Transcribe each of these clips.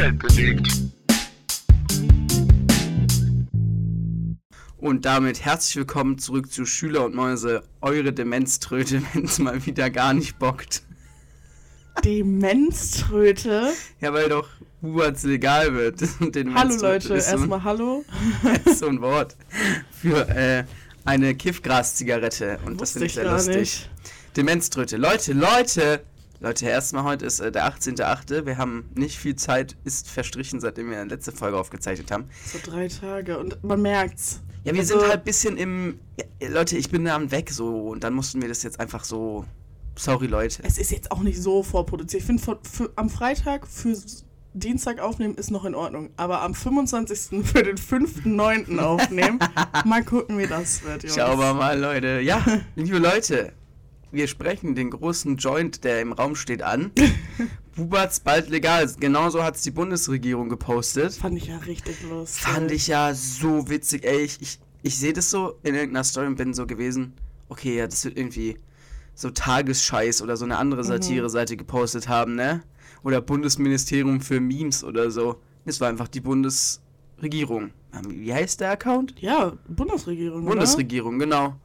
Welt bewegt. Und damit herzlich willkommen zurück zu Schüler und Mäuse, eure Demenztröte, wenn es mal wieder gar nicht bockt. Demenztröte. Ja, weil doch Huberts legal wird. Und hallo Leute, erstmal hallo. ist so ein Wort für äh, eine Kiffgras-Zigarette. Und das finde ich sehr lustig. Nicht. Demenztröte. Leute, Leute! Leute, erstmal heute ist äh, der 18.8. Wir haben nicht viel Zeit, ist verstrichen, seitdem wir letzte Folge aufgezeichnet haben. So drei Tage und man merkt's. Ja, wir also, sind halt ein bisschen im. Ja, Leute, ich bin da weg so und dann mussten wir das jetzt einfach so. Sorry, Leute. Es ist jetzt auch nicht so vorproduziert. Ich finde, am Freitag für Dienstag aufnehmen ist noch in Ordnung. Aber am 25. für den 5.9. aufnehmen, mal gucken, wie das wird. Jungs. Schauen wir mal, Leute. Ja, liebe Leute, wir sprechen den großen Joint, der im Raum steht, an. Bubatz bald legal. Genauso hat es die Bundesregierung gepostet. Fand ich ja richtig lustig. Fand ich ja so witzig. Ey, ich, ich, ich sehe das so in irgendeiner Story und bin so gewesen, okay, ja, das wird irgendwie so Tagesscheiß oder so eine andere mhm. Satire-Seite gepostet haben, ne? Oder Bundesministerium für Memes oder so. Es war einfach die Bundesregierung. Wie heißt der Account? Ja, Bundesregierung. Bundesregierung, oder? genau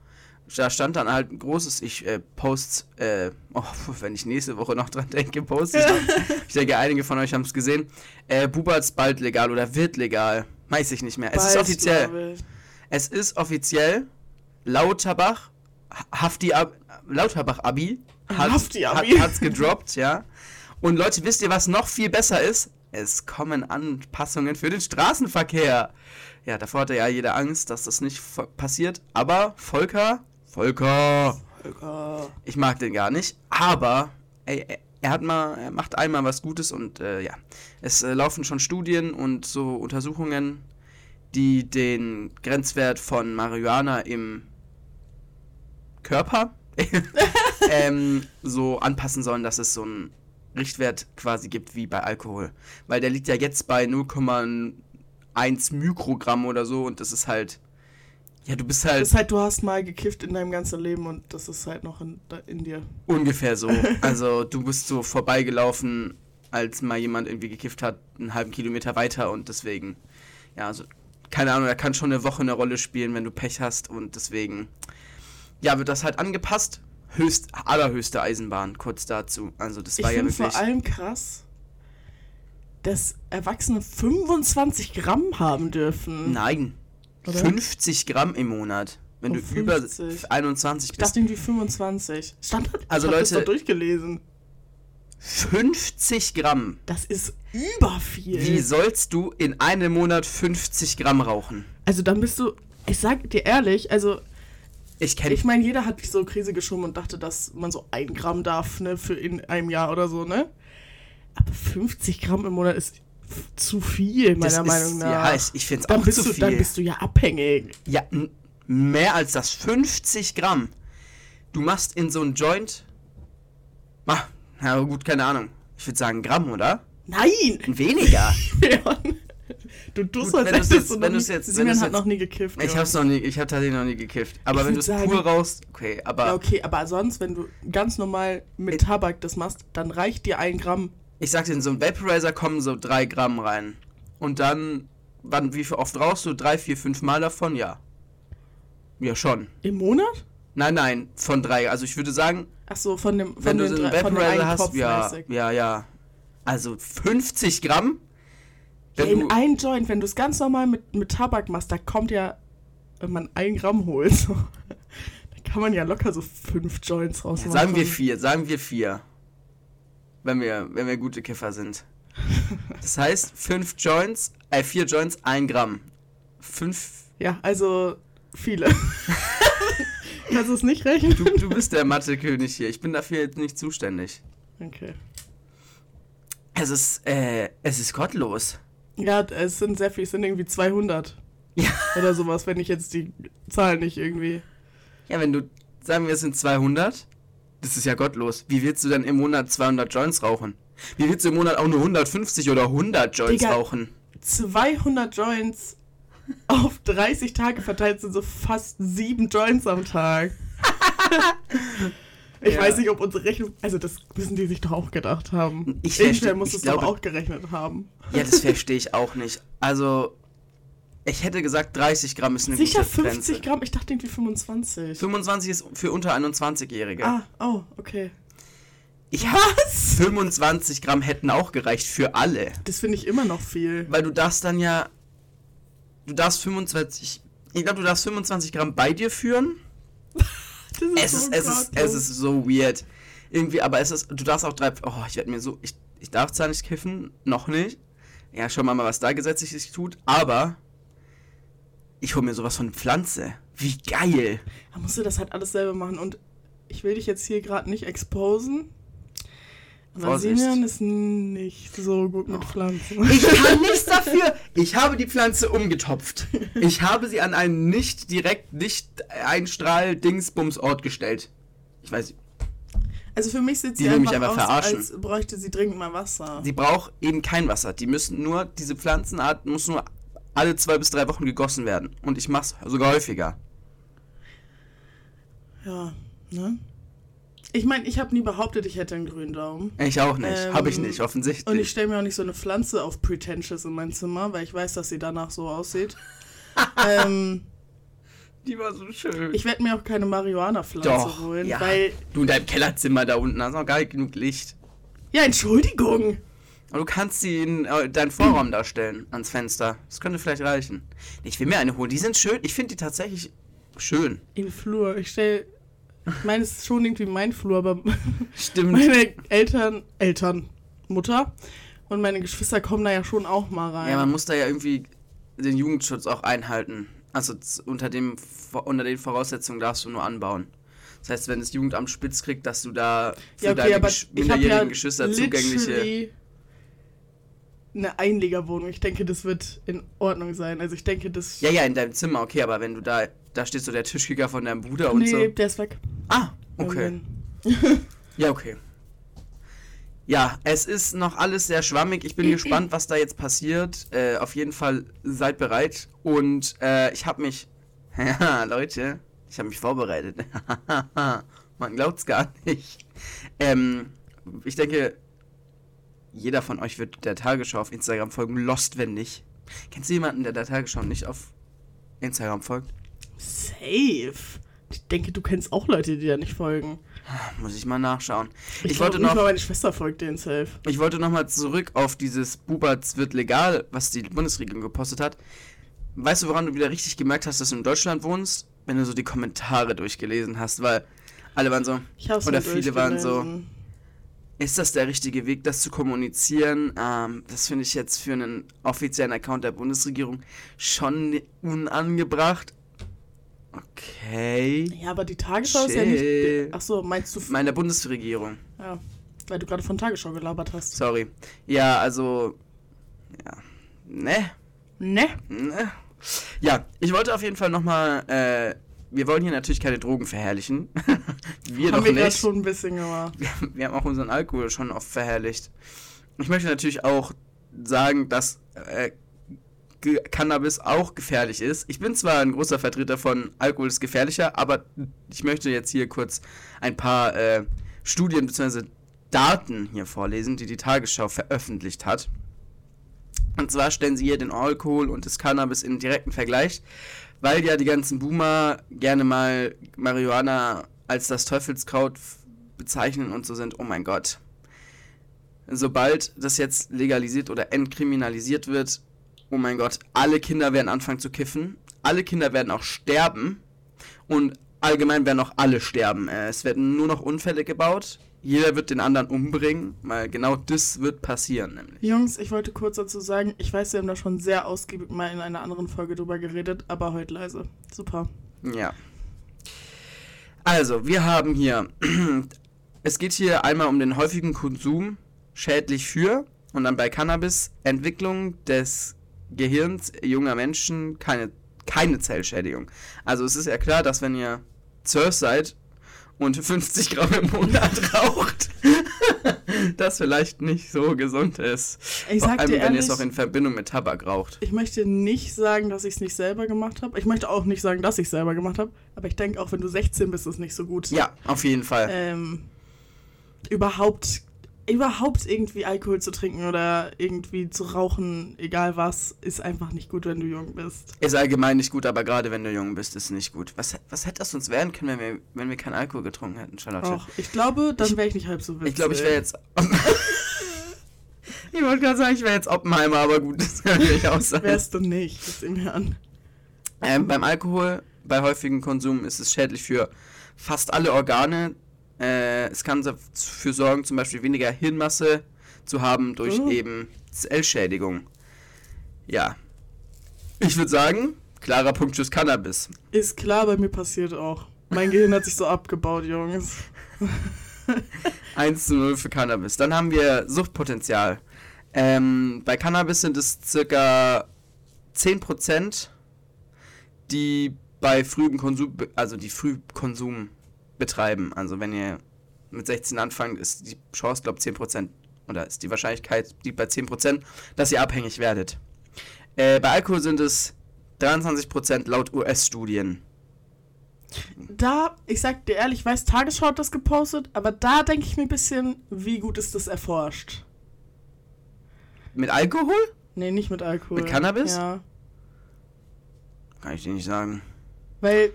da stand dann halt ein großes, ich äh, post, äh, oh, wenn ich nächste Woche noch dran denke, poste ich. ich denke, einige von euch haben es gesehen. Äh, Buberts bald legal oder wird legal. Weiß ich nicht mehr. Es ist offiziell. Es ist offiziell. Lauterbach, Hafti Ab, Lauterbach Abi, hat, Hafti Abi. Hat, hat's gedroppt, ja. Und Leute, wisst ihr, was noch viel besser ist? Es kommen Anpassungen für den Straßenverkehr. Ja, davor hatte ja jeder Angst, dass das nicht passiert. Aber Volker Volker. Volker. Ich mag den gar nicht, aber ey, er hat mal, er macht einmal was Gutes und äh, ja, es äh, laufen schon Studien und so Untersuchungen, die den Grenzwert von Marihuana im Körper ähm, so anpassen sollen, dass es so einen Richtwert quasi gibt wie bei Alkohol. Weil der liegt ja jetzt bei 0,1 Mikrogramm oder so und das ist halt ja, du bist halt. Das ist halt, du hast mal gekifft in deinem ganzen Leben und das ist halt noch in, in dir. Ungefähr so. Also du bist so vorbeigelaufen, als mal jemand irgendwie gekifft hat, einen halben Kilometer weiter und deswegen, ja, also, keine Ahnung, er kann schon eine Woche eine Rolle spielen, wenn du Pech hast und deswegen, ja, wird das halt angepasst. Höchst, allerhöchste Eisenbahn, kurz dazu. Also das war ich ja wirklich. vor allem krass, dass Erwachsene 25 Gramm haben dürfen. Nein. Oder? 50 Gramm im Monat. Wenn oh, du 50. über 21 bist. Ich dachte irgendwie 25. Standard. Also ich Leute, das doch durchgelesen. 50 Gramm. Das ist über viel. Wie sollst du in einem Monat 50 Gramm rauchen? Also dann bist du, ich sag dir ehrlich, also ich kenne. Ich meine, jeder hat so Krise geschoben und dachte, dass man so ein Gramm darf, ne, für in einem Jahr oder so, ne? Aber 50 Gramm im Monat ist zu viel, meiner das Meinung nach. Ja, ich, ich finde es auch zu du, viel. Dann bist du ja abhängig. Ja, mehr als das 50 Gramm. Du machst in so ein Joint. Ah, na gut, keine Ahnung. Ich würde sagen Gramm, oder? Nein! Weniger. du tust gut, als hättest du noch nie, jetzt, Simon hat noch nie gekifft. Ich hab's noch nie, ich hab tatsächlich noch nie gekifft. Aber ich wenn du es pur rauchst, okay, aber... Ja, okay, aber sonst, wenn du ganz normal mit Tabak das machst, dann reicht dir ein Gramm ich sagte, in so einen Vaporizer kommen so drei Gramm rein. Und dann, wann, wie oft rauchst du? Drei, vier, fünf Mal davon? Ja. Ja, schon. Im Monat? Nein, nein, von drei. Also ich würde sagen. Ach so, von dem. Von wenn du so einen Vaporizer hast, ja, ja, ja. Also 50 Gramm. Ja, in ein Joint, wenn du es ganz normal mit, mit Tabak machst, da kommt ja, wenn man ein Gramm holt, so, da kann man ja locker so fünf Joints rausmachen. Ja, sagen wir vier, sagen wir vier wenn wir, wenn wir gute Kiffer sind. Das heißt, fünf Joints, äh, vier Joints, ein Gramm. Fünf. Ja, also viele. Kannst du es nicht rechnen? Du, du bist der Mathe-König hier. Ich bin dafür jetzt nicht zuständig. Okay. Es ist, äh, es ist gottlos. Ja, es sind sehr viele, es sind irgendwie 200. Ja. Oder sowas, wenn ich jetzt die Zahlen nicht irgendwie. Ja, wenn du, sagen wir, es sind 200, das ist ja gottlos. Wie willst du denn im Monat 200 Joints rauchen? Wie willst du im Monat auch nur 150 oder 100 Joints Digga, rauchen? 200 Joints auf 30 Tage verteilt sind so fast 7 Joints am Tag. Ich Ja. weiß nicht, ob unsere Rechnung. Also, das müssen die sich doch auch gedacht haben. Ich verstehe- muss ich es glaube- doch auch gerechnet haben. Ja, das verstehe ich auch nicht. Also, ich hätte gesagt, 30 Gramm ist eine Sicher gute 50 Grenze. Gramm? Ich dachte irgendwie 25. 25 ist für unter 21-Jährige. Ah, oh, okay. Ich hab 25 Gramm hätten auch gereicht für alle. Das finde ich immer noch viel. Weil du darfst dann ja. Du darfst 25. Ich glaube, du darfst 25 Gramm bei dir führen. Das Es ist, es ist, es ist so weird. Irgendwie, aber es ist. Du darfst auch drei. Oh, ich werde mir so. Ich, ich darf zwar nicht kiffen, noch nicht. Ja, schauen wir mal, was da gesetzlich sich tut. Aber. Ich hole mir sowas von Pflanze. Wie geil. Da musst du das halt alles selber machen. Und ich will dich jetzt hier gerade nicht exposen. Aber Vorsicht. Simeon ist nicht so gut mit Pflanzen. Ich kann nichts dafür. Ich habe die Pflanze umgetopft. Ich habe sie an einen nicht direkt nicht einstrahl dingsbums ort gestellt. Ich weiß, Also für mich sieht sie einfach einfach aus, verarschen. als bräuchte sie dringend mal Wasser. sie braucht eben kein Wasser. Die müssen nur, diese Pflanzenart muss nur alle zwei bis drei Wochen gegossen werden. Und ich mach's sogar häufiger. Ja, ne? Ich meine, ich habe nie behauptet, ich hätte einen grünen Daumen. Ich auch nicht. Ähm, habe ich nicht, Und ich offensichtlich. stelle mir auch nicht so eine Pflanze auf Pretentious in mein Zimmer, weil ich weiß, dass sie danach so aussieht. ähm, Die war so schön. ich werde mir auch keine Marihuana-Pflanze holen, ja. weil. Du in deinem Kellerzimmer da unten hast noch gar nicht genug Licht. Ja, Entschuldigung! Aber du kannst sie in äh, deinen Vorraum darstellen, ans Fenster. Das könnte vielleicht reichen. Ich will mir eine holen. Die sind schön. Ich finde die tatsächlich schön. In den Flur. Ich stelle. Ich meine, es ist schon irgendwie mein Flur, aber Stimmt. meine Eltern, Eltern, Mutter und meine Geschwister kommen da ja schon auch mal rein. Ja, man muss da ja irgendwie den Jugendschutz auch einhalten. Also unter, dem, unter den Voraussetzungen darfst du nur anbauen. Das heißt, wenn das Jugendamt spitz kriegt, dass du da für ja, okay, deine Gesch minderjährigen ja Geschwister zugängliche. Eine Einliegerwohnung. Ich denke, das wird in Ordnung sein. Also ich denke, das. Ja, ja, in deinem Zimmer, okay, aber wenn du da, da steht so der Tischkicker von deinem Bruder und nee, so. der ist weg. Ah, okay. Ja, okay. Ja, es ist noch alles sehr schwammig. Ich bin gespannt, was da jetzt passiert. Äh, auf jeden Fall seid bereit. Und äh, ich habe mich. Ja, Leute, ich habe mich vorbereitet. Man glaubt's gar nicht. Ähm, ich denke, jeder von euch wird der Tagesschau auf Instagram folgen. Lost, wenn nicht. Kennst du jemanden, der der Tagesschau nicht auf Instagram folgt? Safe. Ich denke, du kennst auch Leute, die da nicht folgen. Muss ich mal nachschauen. Ich, Ich glaub, wollte noch. mal meine Schwester folgt denen safe. Ich wollte nochmal zurück auf dieses Buberts wird legal, was die Bundesregierung gepostet hat. Weißt du, woran du wieder richtig gemerkt hast, dass du in Deutschland wohnst? Wenn du so die Kommentare durchgelesen hast, weil alle waren so, Ich hab's Oder viele waren so-. Ist das der richtige Weg, das zu kommunizieren? Ähm, das finde ich jetzt für einen offiziellen Account der Bundesregierung schon unangebracht. Okay. Ja, aber die Tagesschau ist ja Chill. nicht. Achso, meinst du. Meine Bundesregierung. Ja, weil du gerade von Tagesschau gelabert hast. Sorry. Ja, also. Ja. Ne? Ne? Ne? Ja, ich wollte auf jeden Fall nochmal, äh, wir wollen hier natürlich keine Drogen verherrlichen. wir Haben doch wir nicht. schon ein bisschen gemacht. Wir, wir haben auch unseren Alkohol schon oft verherrlicht. Ich möchte natürlich auch sagen, dass äh, Cannabis auch gefährlich ist. Ich bin zwar ein großer Vertreter von Alkohol ist gefährlicher, aber ich möchte jetzt hier kurz ein paar äh, Studien bzw. Daten hier vorlesen, die die Tagesschau veröffentlicht hat. Und zwar stellen sie hier den Alkohol und das Cannabis in direkten Vergleich, weil ja die ganzen Boomer gerne mal Marihuana als das Teufelskraut bezeichnen und so sind, oh mein Gott. Sobald das jetzt legalisiert oder entkriminalisiert wird, oh mein Gott, alle Kinder werden anfangen zu kiffen, alle Kinder werden auch sterben und allgemein werden auch alle sterben. Äh, Es werden nur noch Unfälle gebaut, jeder wird den anderen umbringen, weil genau das wird passieren nämlich. Jungs, ich wollte kurz dazu sagen, ich weiß, wir haben da schon sehr ausgiebig mal in einer anderen Folge drüber geredet, aber heute leise. Super. Ja. Also, wir haben hier, es geht hier einmal um den häufigen Konsum, schädlich für, und dann bei Cannabis, Entwicklung des Gehirns junger Menschen, keine, keine Zellschädigung. Also es ist ja klar, dass wenn ihr 12 seid und 50 Gramm im Monat raucht, das vielleicht nicht so gesund ist. Ich Vor allem, dir wenn ihr es ehrlich- auch in Verbindung mit Tabak raucht. Ich möchte nicht sagen, dass ich es nicht selber gemacht habe. Ich möchte auch nicht sagen, dass ich es selber gemacht habe. Aber ich denke, auch wenn du 16 bist, ist es nicht so gut. Ja, auf jeden Fall. Ähm, überhaupt, überhaupt irgendwie Alkohol zu trinken oder irgendwie zu rauchen, egal was, ist einfach nicht gut, wenn du jung bist. Ist allgemein nicht gut, aber gerade wenn du jung bist, ist nicht gut. Was, was hätte das uns werden können, wenn wir, wenn wir keinen Alkohol getrunken hätten, Charlotte? Auch. Ich glaube, dann Ich- wäre ich nicht halb so witzig. Ich glaube, ich wäre jetzt. ich wollte gerade sagen, ich wäre jetzt Oppenheimer, aber gut, das kann nicht auch sein. Wärst du nicht, das sehen wir an. Ähm, beim Alkohol, bei häufigem Konsum, ist es schädlich für fast alle Organe. Äh, es kann dafür sorgen, zum Beispiel weniger Hirnmasse zu haben durch Oh. eben Zellschädigung. Ja. Ich würde sagen, klarer Punkt fürs Cannabis. Ist klar, bei mir passiert auch. Mein Gehirn hat sich so abgebaut, Jungs. 1 zu 0 für Cannabis. Dann haben wir Suchtpotenzial. Ähm, bei Cannabis sind es circa 10%, die bei frühem Konsum, also die Frühkonsum betreiben. Also wenn ihr mit 16 anfangt, ist die Chance, glaube ich, 10% oder ist die Wahrscheinlichkeit liegt bei 10%, dass ihr abhängig werdet. Äh, bei Alkohol sind es 23% laut US-Studien. Da, ich sag dir ehrlich, ich weiß, Tagesschau hat das gepostet, aber da denke ich mir ein bisschen, wie gut ist das erforscht? Mit Alkohol? Nee, nicht mit Alkohol. Mit Cannabis? Ja. Kann ich dir nicht sagen. Weil,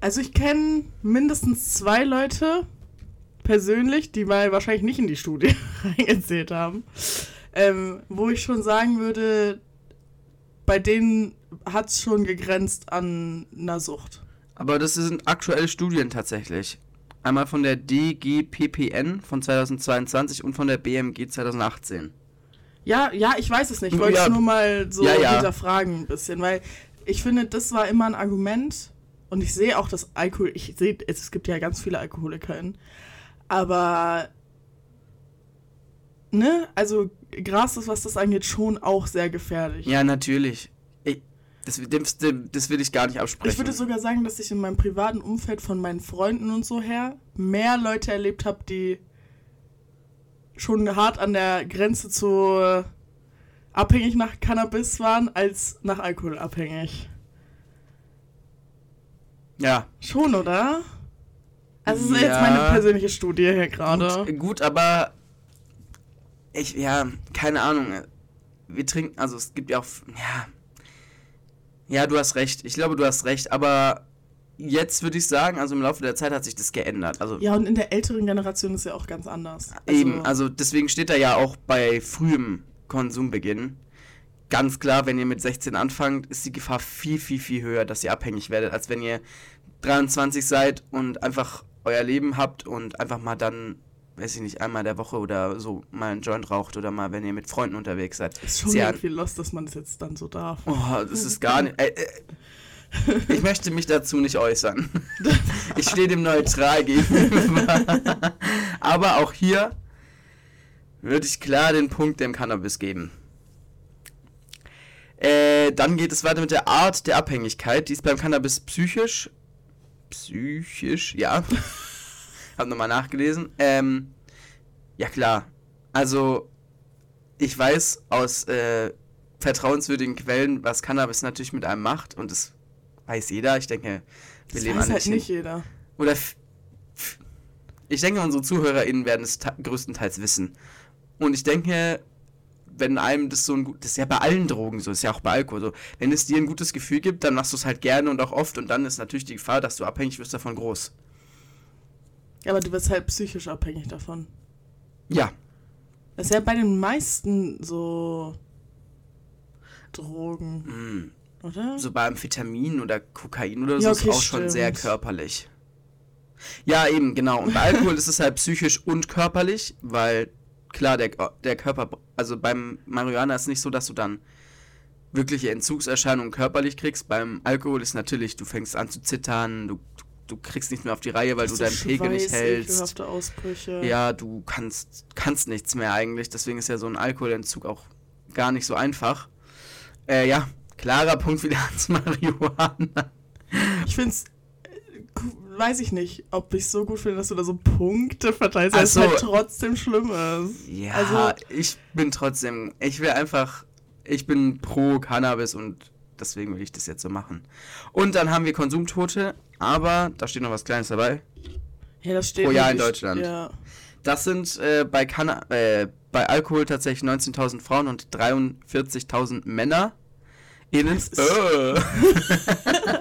also ich kenne mindestens zwei Leute persönlich, die mal wahrscheinlich nicht in die Studie reingezählt haben, ähm, wo ich schon sagen würde, bei denen hat es schon gegrenzt an einer Sucht. Aber das sind aktuelle Studien tatsächlich. Einmal von der DGPPN von 2022 und von der BMG 2018. Ja, ja, ich weiß es nicht. Ich wollte Ja. es nur mal so Ja, ja. hinterfragen ein bisschen, weil ich finde, das war immer ein Argument und ich sehe auch das Alkohol, ich sehe, es, es gibt ja ganz viele AlkoholikerInnen, aber ne, also Gras ist, was das angeht, schon auch sehr gefährlich. Ja, natürlich. Ich, das, das, das will ich gar nicht absprechen. Ich würde sogar sagen, dass ich in meinem privaten Umfeld von meinen Freunden und so her mehr Leute erlebt habe, die schon hart an der Grenze zu äh, abhängig nach Cannabis waren, als nach Alkohol abhängig. Ja. Schon, oder? Also das ist jetzt Ja. meine persönliche Studie hier gerade. Gut, gut, aber ich, ja, keine Ahnung. Wir trinken, also es gibt ja auch, ja. Ja, du hast recht. Ich glaube, du hast recht, aber jetzt würde ich sagen, also im Laufe der Zeit hat sich das geändert. Also Ja, und in der älteren Generation ist ja auch ganz anders. Eben, also deswegen steht da ja auch bei frühem Konsumbeginn. Ganz klar, wenn ihr mit 16 anfangt, ist die Gefahr viel, viel, viel höher, dass ihr abhängig werdet, als wenn ihr 23 seid und einfach euer Leben habt und einfach mal dann, weiß ich nicht, einmal der Woche oder so mal einen Joint raucht oder mal, wenn ihr mit Freunden unterwegs seid. ist schon irgendwie lost, dass man das jetzt dann so darf. Oh, das ist gar nicht. Äh, äh, ich möchte mich dazu nicht äußern. Ich stehe dem neutral gegenüber. Aber auch hier würde ich klar den Punkt dem Cannabis geben. Äh, dann geht es weiter mit der Art der Abhängigkeit. Die ist beim Cannabis psychisch. Psychisch, ja. Hab nochmal nachgelesen. Ähm, ja klar. Also, ich weiß aus äh, vertrauenswürdigen Quellen, was Cannabis natürlich mit einem macht. Und das weiß jeder. Ich denke, wir Das leben weiß halt nicht. jeder. Oder ich denke, unsere ZuhörerInnen werden es größtenteils wissen. Und ich denke, wenn einem das so ein gut, das ist ja bei allen Drogen so, das ist ja auch bei Alkohol so, wenn es dir ein gutes Gefühl gibt, dann machst du es halt gerne und auch oft und dann ist natürlich die Gefahr, dass du abhängig wirst davon groß. Ja, aber du wirst halt psychisch abhängig davon. Ja, Das ist ja bei den meisten so Drogen, mm, oder? so bei Amphetamin oder Kokain oder so Ja, ist okay, auch schon sehr stimmt. körperlich. Ja, eben, genau. Und bei Alkohol ist es halt psychisch und körperlich, weil klar, der, der Körper, also beim Marihuana ist nicht so, dass du dann wirkliche Entzugserscheinungen körperlich kriegst. Beim Alkohol ist natürlich, du fängst an zu zittern, du, du kriegst nicht mehr auf die Reihe, weil du So deinen Pegel nicht hältst. Ausbrüche. Ja, du kannst, kannst nichts mehr eigentlich. Deswegen ist ja so ein Alkoholentzug auch gar nicht so einfach. Äh, ja, klarer Punkt wieder ans Marihuana. Ich find's, äh, weiß ich nicht, ob ich so gut finde, dass du da so Punkte verteilst, weil Ach es halt trotzdem schlimm ist. Ja, Also- ich bin trotzdem, ich will einfach, ich bin pro Cannabis und deswegen will ich das jetzt so machen. Und dann haben wir Konsumtote, aber da steht noch was Kleines dabei. Ja, das steht Pro Jahr in Deutschland. Ja. Das sind äh, bei, Canna äh, bei Alkohol tatsächlich 19.000 Frauen und 43.000 Männer. Innen. Äh.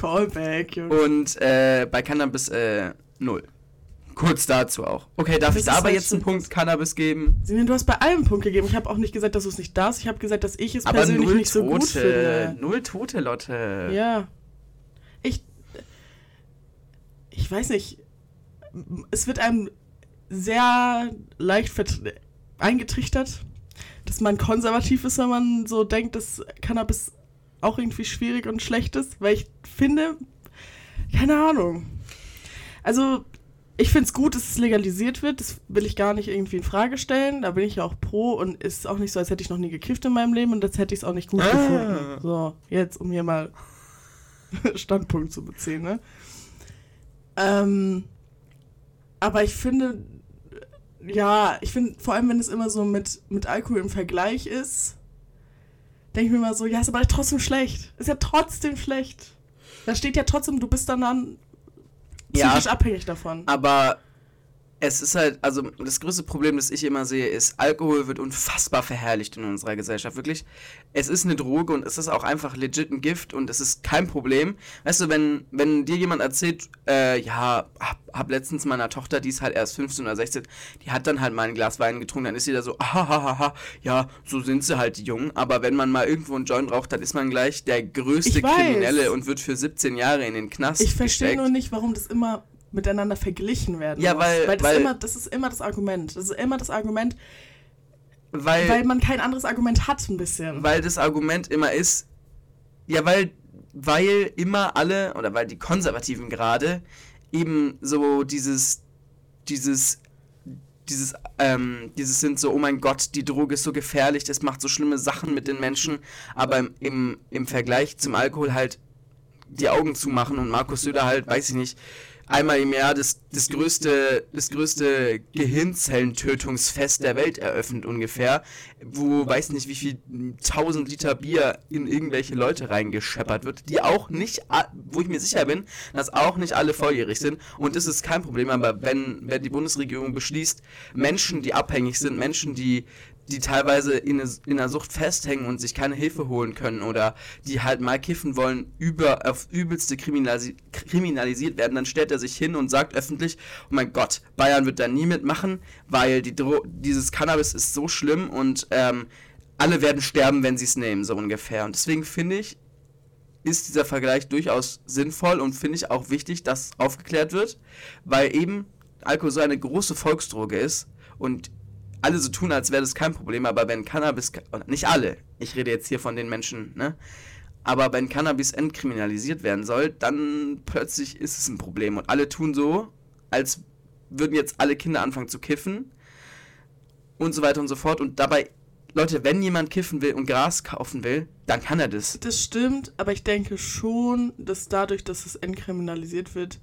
Callback, Junge. Und äh, bei Cannabis äh, null. Kurz dazu auch. Okay, darf Das ich da aber jetzt einen Punkt Cannabis geben? Sinja, du hast bei allem einen Punkt gegeben. Ich habe auch nicht gesagt, dass du es nicht darfst. Ich habe gesagt, dass ich es Aber persönlich null nicht so gut Tote. finde. Null Tote, Lotte. Ja. Ich. Ich weiß nicht. Es wird einem sehr leicht eingetrichtert, dass man konservativ ist, wenn man so denkt, dass Cannabis auch irgendwie schwierig und schlecht ist. Weil ich finde. Keine Ahnung. Also. Ich finde es gut, dass es legalisiert wird. Das will ich gar nicht irgendwie in Frage stellen. Da bin ich ja auch pro und ist auch nicht so, als hätte ich noch nie gekifft in meinem Leben und als hätte ich es auch nicht gut Ah. gefunden. So, jetzt, um hier mal Standpunkt zu beziehen, ne? Ähm, aber ich finde, ja, ich finde, vor allem wenn es immer so mit, mit Alkohol im Vergleich ist, denke ich mir immer so, ja, ist aber trotzdem schlecht. Ist ja trotzdem schlecht. Da steht ja trotzdem, du bist dann, dann Ja. psychisch abhängig davon. Aber es ist halt, also das größte Problem, das ich immer sehe, ist, Alkohol wird unfassbar verherrlicht in unserer Gesellschaft. Wirklich, es ist eine Droge und es ist auch einfach legit ein Gift und es ist kein Problem. Weißt du, wenn, wenn dir jemand erzählt, äh, ja, hab, hab letztens meiner Tochter, die ist halt erst 15 oder 16, die hat dann halt mal ein Glas Wein getrunken, dann ist sie da so, ahahaha, ja, so sind sie halt die Jungen. Aber wenn man mal irgendwo einen Joint raucht, dann ist man gleich der größte. Kriminelle und wird für 17 Jahre in den Knast Ich verstehe nur nicht, warum das immer miteinander verglichen werden Ja, muss. weil- weil, das, weil- immer, das ist immer das Argument. Das ist immer das Argument, weil, weil man kein anderes Argument hat, ein bisschen. weil das Argument immer ist, ja, weil, weil immer alle, oder weil die Konservativen gerade eben so dieses, dieses, dieses, ähm, dieses sind so, oh mein Gott, die Droge ist so gefährlich, das macht so schlimme Sachen mit den Menschen, aber im, im, im Vergleich zum Alkohol halt die Augen zumachen und Markus Söder halt, weiß ich nicht, einmal im Jahr das, das größte, das größte Gehirnzellentötungsfest der Welt eröffnet ungefähr, wo weiß nicht wie viel tausend Liter Bier in irgendwelche Leute reingescheppert wird, die auch nicht, wo ich mir sicher bin, dass auch nicht alle volljährig sind. Und das ist kein Problem, aber wenn, wenn die Bundesregierung beschließt, Menschen, die abhängig sind, Menschen, die die teilweise in, in einer Sucht festhängen und sich keine Hilfe holen können oder die halt mal kiffen wollen, über, auf übelste kriminalisi kriminalisiert werden, dann stellt er sich hin und sagt öffentlich, oh mein Gott, Bayern wird da nie mitmachen, weil die Dro dieses Cannabis ist so schlimm und ähm, alle werden sterben, wenn sie es nehmen, so ungefähr. Und deswegen finde ich, ist dieser Vergleich durchaus sinnvoll und finde ich auch wichtig, dass aufgeklärt wird, weil eben Alkohol so eine große Volksdroge ist und alle so tun, als wäre das kein Problem, aber wenn Cannabis, nicht alle, ich rede jetzt hier von den Menschen, ne? Aber wenn Cannabis entkriminalisiert werden soll, dann plötzlich ist es ein Problem und alle tun so, als würden jetzt alle Kinder anfangen zu kiffen und so weiter und so fort und dabei, Leute, wenn jemand kiffen will und Gras kaufen will, dann kann er das. Das stimmt, aber ich denke schon, dass dadurch, dass es entkriminalisiert wird,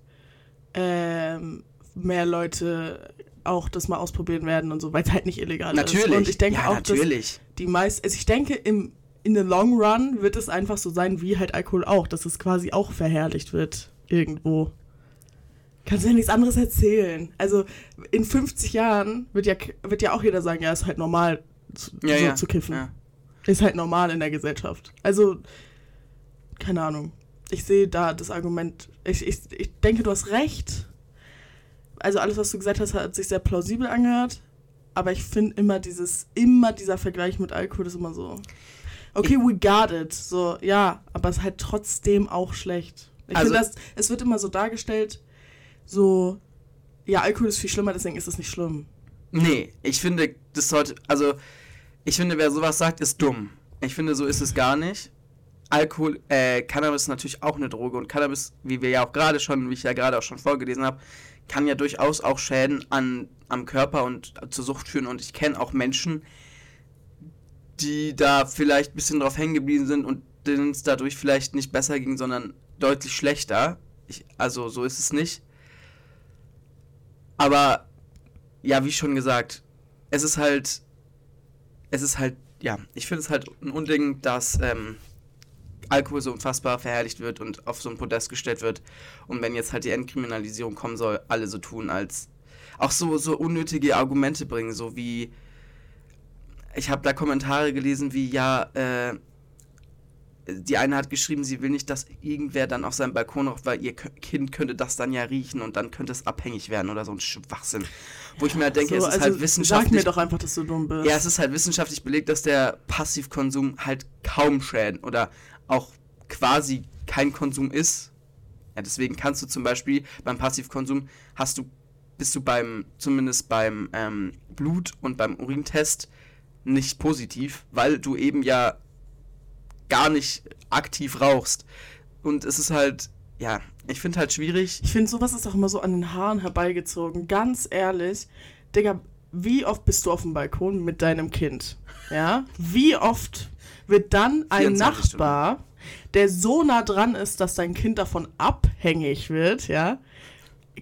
ähm, mehr Leute auch das mal ausprobieren werden und so, weil es halt nicht illegal ist. Natürlich. Und ich denke ja, auch, dass natürlich. die meisten, also ich denke, im, in the long run wird es einfach so sein wie halt Alkohol auch, dass es quasi auch verherrlicht wird irgendwo. Kannst du ja nichts anderes erzählen. Also in 50 Jahren wird ja, wird ja auch jeder sagen, ja, ist halt normal zu, Ja, so ja. zu kiffen. Ja. Ist halt normal in der Gesellschaft. Also, keine Ahnung. Ich sehe da das Argument. Ich, ich, ich denke, du hast recht. Also alles, was du gesagt hast, hat sich sehr plausibel angehört. Aber ich finde immer dieses, immer dieser Vergleich mit Alkohol ist immer so. Okay, we got it. So, ja, aber es ist halt trotzdem auch schlecht. Ich Also- finde das, es wird immer so dargestellt, so, ja, Alkohol ist viel schlimmer, deswegen ist es nicht schlimm. Nee, ich finde, das sollte, also, ich finde, wer sowas sagt, ist dumm. Ich finde, so ist es gar nicht. Alkohol, äh, Cannabis ist natürlich auch eine Droge und Cannabis, wie wir ja auch gerade schon, wie ich ja gerade auch schon vorgelesen habe, kann ja durchaus auch Schäden an, am Körper und zur Sucht führen und ich kenne auch Menschen, die da vielleicht ein bisschen drauf hängen geblieben sind und denen es dadurch vielleicht nicht besser ging, sondern deutlich schlechter. Ich, also so ist es nicht. Aber ja, wie schon gesagt, es ist halt, es ist halt, ja, ich finde es halt ein Unding, dass ähm, Alkohol so unfassbar verherrlicht wird und auf so ein Podest gestellt wird. Und wenn jetzt halt die Entkriminalisierung kommen soll, alle so tun, als auch so, so unnötige Argumente bringen, so wie ich habe da Kommentare gelesen wie, ja, äh, die eine hat geschrieben, sie will nicht, dass irgendwer dann auf seinem Balkon raucht, weil ihr Kind könnte das dann ja riechen und dann könnte es abhängig werden oder so ein Schwachsinn. Wo ich mir denke, so, es ist also halt wissenschaftlich. Sag mir doch einfach, dass du dumm bist. Ja, es ist halt wissenschaftlich belegt, dass der Passivkonsum halt kaum Schäden oder auch quasi kein Konsum ist. Ja, deswegen kannst du zum Beispiel beim Passivkonsum hast du, bist du beim, zumindest beim ähm, Blut- und beim Urintest nicht positiv, weil du eben ja gar nicht aktiv rauchst. Und es ist halt, ja, ich finde halt schwierig. Ich finde, sowas ist auch immer so an den Haaren herbeigezogen. Ganz ehrlich, Digga, wie oft bist du auf dem Balkon mit deinem Kind? Ja? Wie oft wird dann ein Nachbar, Stunden. der so nah dran ist, dass dein Kind davon abhängig wird, ja,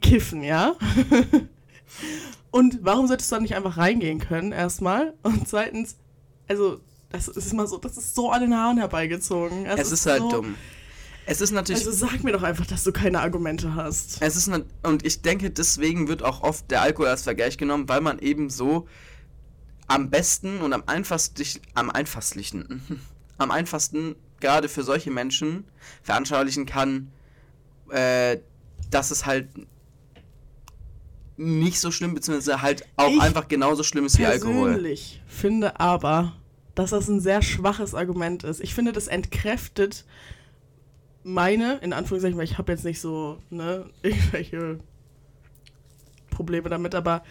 kiffen, ja? Und warum solltest du da nicht einfach reingehen können, erstmal? Und zweitens, also, das ist mal so, das ist so an den Haaren herbeigezogen. Es, es ist, ist, halt so, dumm. Es ist natürlich. Also sag mir doch einfach, dass du keine Argumente hast. Es ist und ich denke, deswegen wird auch oft der Alkohol als Vergleich genommen, weil man eben so am besten und am einfachsten, am einfachsten, am einfachsten gerade für solche Menschen veranschaulichen kann, äh, dass es halt nicht so schlimm, beziehungsweise halt auch ich einfach genauso schlimm ist wie Alkohol. Ich finde aber, dass das ein sehr schwaches Argument ist. Ich finde, das entkräftet meine, in Anführungszeichen, weil ich habe jetzt nicht so, ne, irgendwelche Probleme damit, aber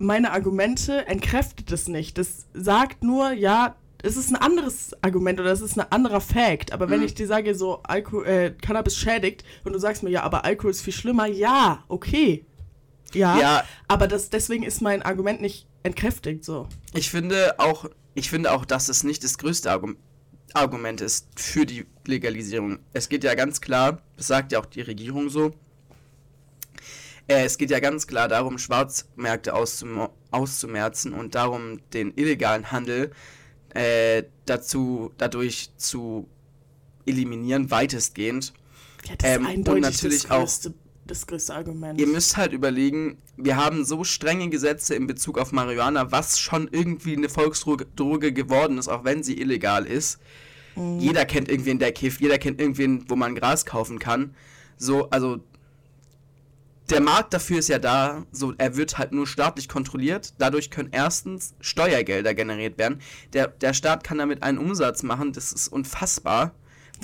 meine Argumente entkräftet es nicht. Das sagt nur, ja, es ist ein anderes Argument oder es ist ein anderer Fact. Aber wenn mhm. ich dir sage, so Alkohol, äh, Cannabis schädigt und du sagst mir, ja, aber Alkohol ist viel schlimmer, ja, okay. Ja, ja, aber das, deswegen ist mein Argument nicht entkräftigt so. Ich finde auch, ich finde auch, dass es nicht das größte Argument Argument ist für die Legalisierung. Es geht ja ganz klar, das sagt ja auch die Regierung so, es geht ja ganz klar darum, Schwarzmärkte auszum auszumerzen und darum, den illegalen Handel äh, dazu, dadurch zu eliminieren, weitestgehend. Ja, das ähm, ist eindeutig und natürlich das größte, auch das größte Argument. Ihr müsst halt überlegen, wir haben so strenge Gesetze in Bezug auf Marihuana, was schon irgendwie eine Volksdroge geworden ist, auch wenn sie illegal ist. Mhm. Jeder kennt irgendwen, der kifft, jeder kennt irgendwen, wo man Gras kaufen kann. So, also der Markt dafür ist ja da, so er wird halt nur staatlich kontrolliert. Dadurch können erstens Steuergelder generiert werden. Der, der Staat kann damit einen Umsatz machen, das ist unfassbar.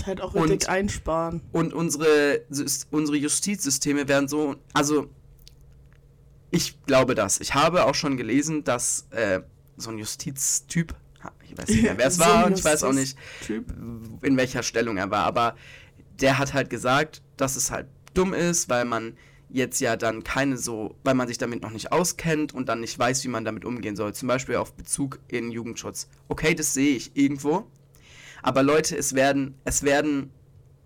Halt auch richtig und, einsparen. Und unsere, unsere Justizsysteme werden so, also ich glaube das. Ich habe auch schon gelesen, dass äh, so ein Justiztyp, ich weiß nicht mehr, wer es war, und ich weiß auch nicht, in welcher Stellung er war, aber der hat halt gesagt, dass es halt dumm ist, weil man jetzt ja dann keine so, weil man sich damit noch nicht auskennt und dann nicht weiß, wie man damit umgehen soll. Zum Beispiel auf Bezug in Jugendschutz. Okay, das sehe ich irgendwo. Aber Leute, es werden, es werden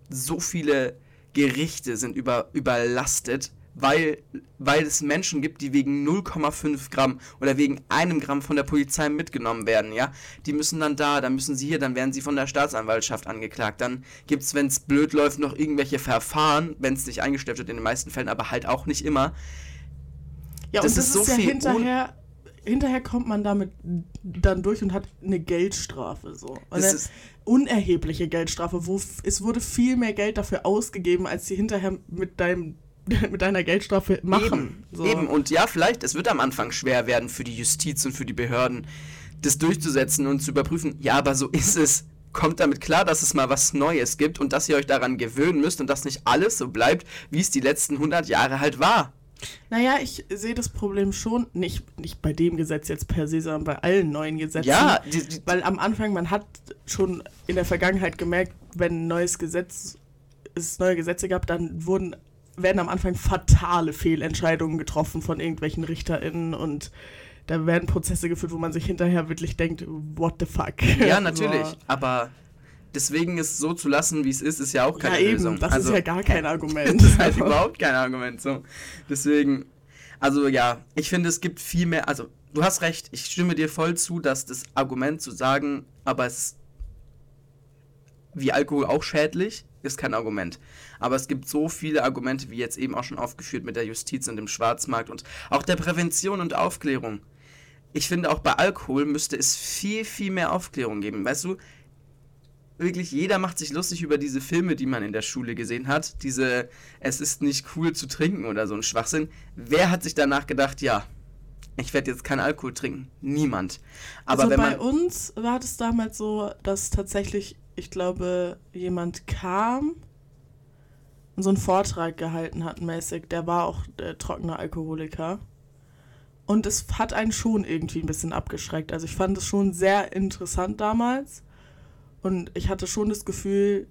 so viele Gerichte sind über, überlastet, weil, weil es Menschen gibt, die wegen 0,5 Gramm oder wegen einem Gramm von der Polizei mitgenommen werden, ja. Die müssen dann da, dann müssen sie hier, dann werden sie von der Staatsanwaltschaft angeklagt. Dann gibt es, wenn es blöd läuft, noch irgendwelche Verfahren, wenn es nicht eingestellt wird in den meisten Fällen, aber halt auch nicht immer. Ja, das und das ist, ist so ja hinterher hinterher kommt man damit dann durch und hat eine Geldstrafe so. Eine unerhebliche Geldstrafe, wo es wurde viel mehr Geld dafür ausgegeben, als sie hinterher mit deinem mit deiner Geldstrafe machen. Eben, so. eben. Und ja, vielleicht, es wird am Anfang schwer werden für die Justiz und für die Behörden, das durchzusetzen und zu überprüfen. Ja, aber so ist es. Kommt damit klar, dass es mal was Neues gibt und dass ihr euch daran gewöhnen müsst und dass nicht alles so bleibt, wie es die letzten 100 Jahre halt war. Naja, ich sehe das Problem schon, nicht, nicht bei dem Gesetz jetzt per se, sondern bei allen neuen Gesetzen. Ja, die, die, weil am Anfang, man hat schon in der Vergangenheit gemerkt, wenn ein neues Gesetz, es neue Gesetze gab, dann wurden, werden am Anfang fatale Fehlentscheidungen getroffen von irgendwelchen RichterInnen und da werden Prozesse geführt, wo man sich hinterher wirklich denkt, what the fuck. Ja, natürlich, so. aber deswegen es so zu lassen, wie es ist, ist ja auch keine ja, eben, Lösung. Das also, ist ja gar kein Argument. das ist halt überhaupt kein Argument. So. Deswegen, also ja, ich finde, es gibt viel mehr. Also, du hast recht, ich stimme dir voll zu, dass das Argument zu sagen, aber es ist wie Alkohol auch schädlich, ist kein Argument. Aber es gibt so viele Argumente, wie jetzt eben auch schon aufgeführt mit der Justiz und dem Schwarzmarkt und auch der Prävention und Aufklärung. Ich finde, auch bei Alkohol müsste es viel, viel mehr Aufklärung geben. Weißt du, wirklich jeder macht sich lustig über diese Filme, die man in der Schule gesehen hat. Diese, es ist nicht cool zu trinken oder so ein Schwachsinn. Wer hat sich danach gedacht, ja, ich werde jetzt keinen Alkohol trinken? Niemand. Aber also bei uns war das damals so, dass tatsächlich, ich glaube, jemand kam und so einen Vortrag gehalten hat mäßig. Der war auch äh, trockener Alkoholiker. Und es hat einen schon irgendwie ein bisschen abgeschreckt. Also ich fand es schon sehr interessant damals. Und ich hatte schon das Gefühl,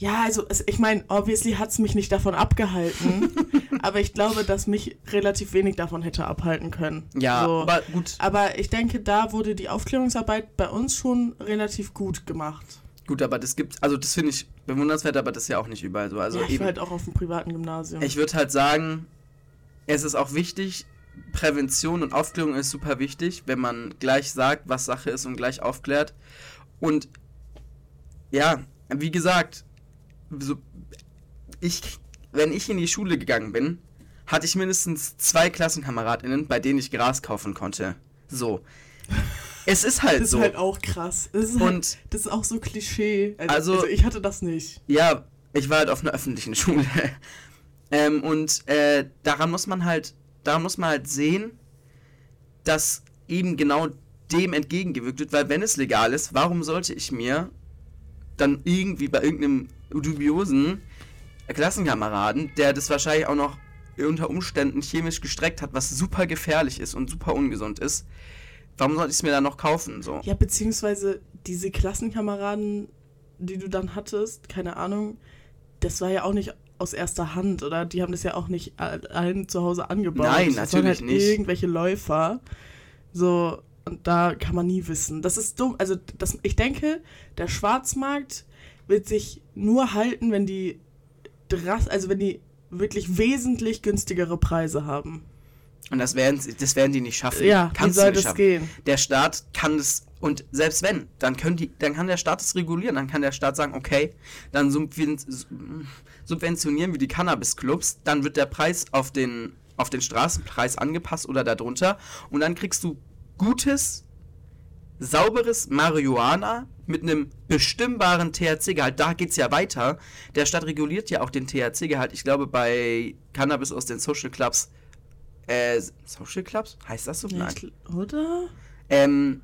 ja, also ich meine, obviously hat es mich nicht davon abgehalten, aber ich glaube, dass mich relativ wenig davon hätte abhalten können. ja, so. aber gut, Aber ich denke, da wurde die Aufklärungsarbeit bei uns schon relativ gut gemacht. gut, aber das gibt, also das finde ich bewundernswert, aber das ist ja auch nicht überall so. Also ja, ich eben, war halt auch auf dem privaten Gymnasium. Ich würde halt sagen, es ist auch wichtig, Prävention und Aufklärung ist super wichtig, wenn man gleich sagt, was Sache ist und gleich aufklärt. Und ja, wie gesagt, so, ich, wenn ich in die Schule gegangen bin, hatte ich mindestens zwei KlassenkameradInnen, bei denen ich Gras kaufen konnte. So. Es ist halt das ist so. halt auch krass. Das ist, halt, Und- das ist auch so Klischee. Also, Also- also ich hatte das nicht. Ja, ich war halt auf einer öffentlichen Schule. ähm, und äh, daran muss man halt, daran muss man halt sehen, dass eben genau dem entgegengewirkt wird, weil wenn es legal ist, warum sollte ich mir dann irgendwie bei irgendeinem dubiosen Klassenkameraden, der das wahrscheinlich auch noch unter Umständen chemisch gestreckt hat, was super gefährlich ist und super ungesund ist, warum sollte ich es mir dann noch kaufen? So. Ja, beziehungsweise diese Klassenkameraden, die du dann hattest, keine Ahnung, das war ja auch nicht aus erster Hand, oder? Die haben das ja auch nicht allen zu Hause angebaut. Nein, das waren natürlich halt nicht. Irgendwelche Läufer. So, und da kann man nie wissen. Das ist dumm. Also, das, ich denke, der Schwarzmarkt wird sich nur halten, wenn die also wenn die wirklich wesentlich günstigere Preise haben. Und das werden, das werden die nicht schaffen. Ja, Kannst wie soll das schaffen. gehen? Der Staat kann das und selbst wenn, dann können die, dann kann der Staat es regulieren. Dann kann der Staat sagen, okay, dann subven- subventionieren wir die Cannabis-Clubs, dann wird der Preis auf den auf den Straßenpreis angepasst oder darunter und dann kriegst du gutes, sauberes Marihuana mit einem bestimmbaren THC-Gehalt. Da geht's ja weiter. Der Staat reguliert ja auch den THC-Gehalt. Ich glaube bei Cannabis aus den Social Clubs äh, Social Clubs? Heißt das so? Nein. oder? Ähm,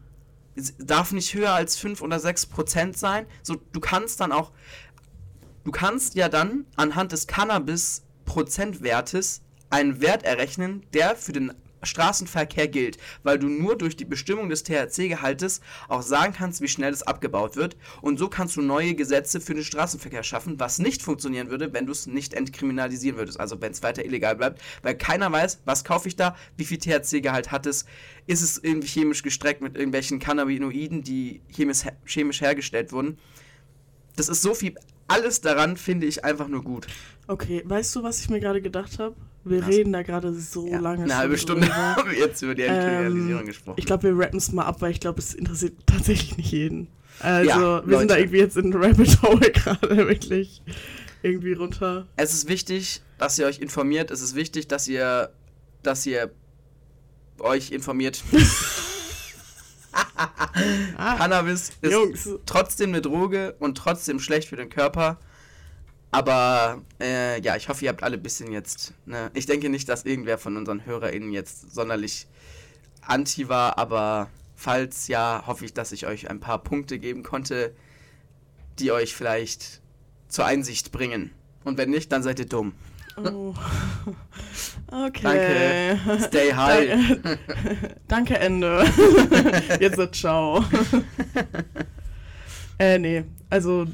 es darf nicht höher als 5 oder 6 Prozent sein. So, du kannst dann auch, du kannst ja dann anhand des Cannabis-Prozentwertes einen Wert errechnen, der für den Straßenverkehr gilt, weil du nur durch die Bestimmung des THC-Gehaltes auch sagen kannst, wie schnell es abgebaut wird. Und so kannst du neue Gesetze für den Straßenverkehr schaffen, was nicht funktionieren würde, wenn du es nicht entkriminalisieren würdest. Also wenn es weiter illegal bleibt, weil keiner weiß, was kaufe ich da, wie viel THC-Gehalt hat es, ist es irgendwie chemisch gestreckt mit irgendwelchen Cannabinoiden, die chemisch, chemisch hergestellt wurden. Das ist so viel, alles daran finde ich einfach nur gut. Okay, weißt du, was ich mir gerade gedacht habe? Wir Was? reden da gerade so Ja, lange. eine halbe Stunde drüber. haben wir jetzt über die Entkriminalisierung Ähm, gesprochen. Ich glaube, wir rappen es mal ab, weil ich glaube, es interessiert tatsächlich nicht jeden. Also, Ja, wir sind da irgendwie jetzt in Rabbit Hole gerade wirklich irgendwie runter. es ist wichtig, dass ihr euch informiert. Es ist wichtig, dass ihr, dass ihr euch informiert. Ah, Cannabis ist Jungs, trotzdem eine Droge und trotzdem schlecht für den Körper. Aber äh, ja, ich hoffe, ihr habt alle ein bisschen jetzt. Ne? Ich denke nicht, dass irgendwer von unseren HörerInnen jetzt sonderlich anti war, aber falls ja, hoffe ich, dass ich euch ein paar Punkte geben konnte, die euch vielleicht zur Einsicht bringen. Und wenn nicht, dann seid ihr dumm. oh. Okay. Stay high. Danke, Danke, Ende. Jetzt so, ciao. äh, nee, also,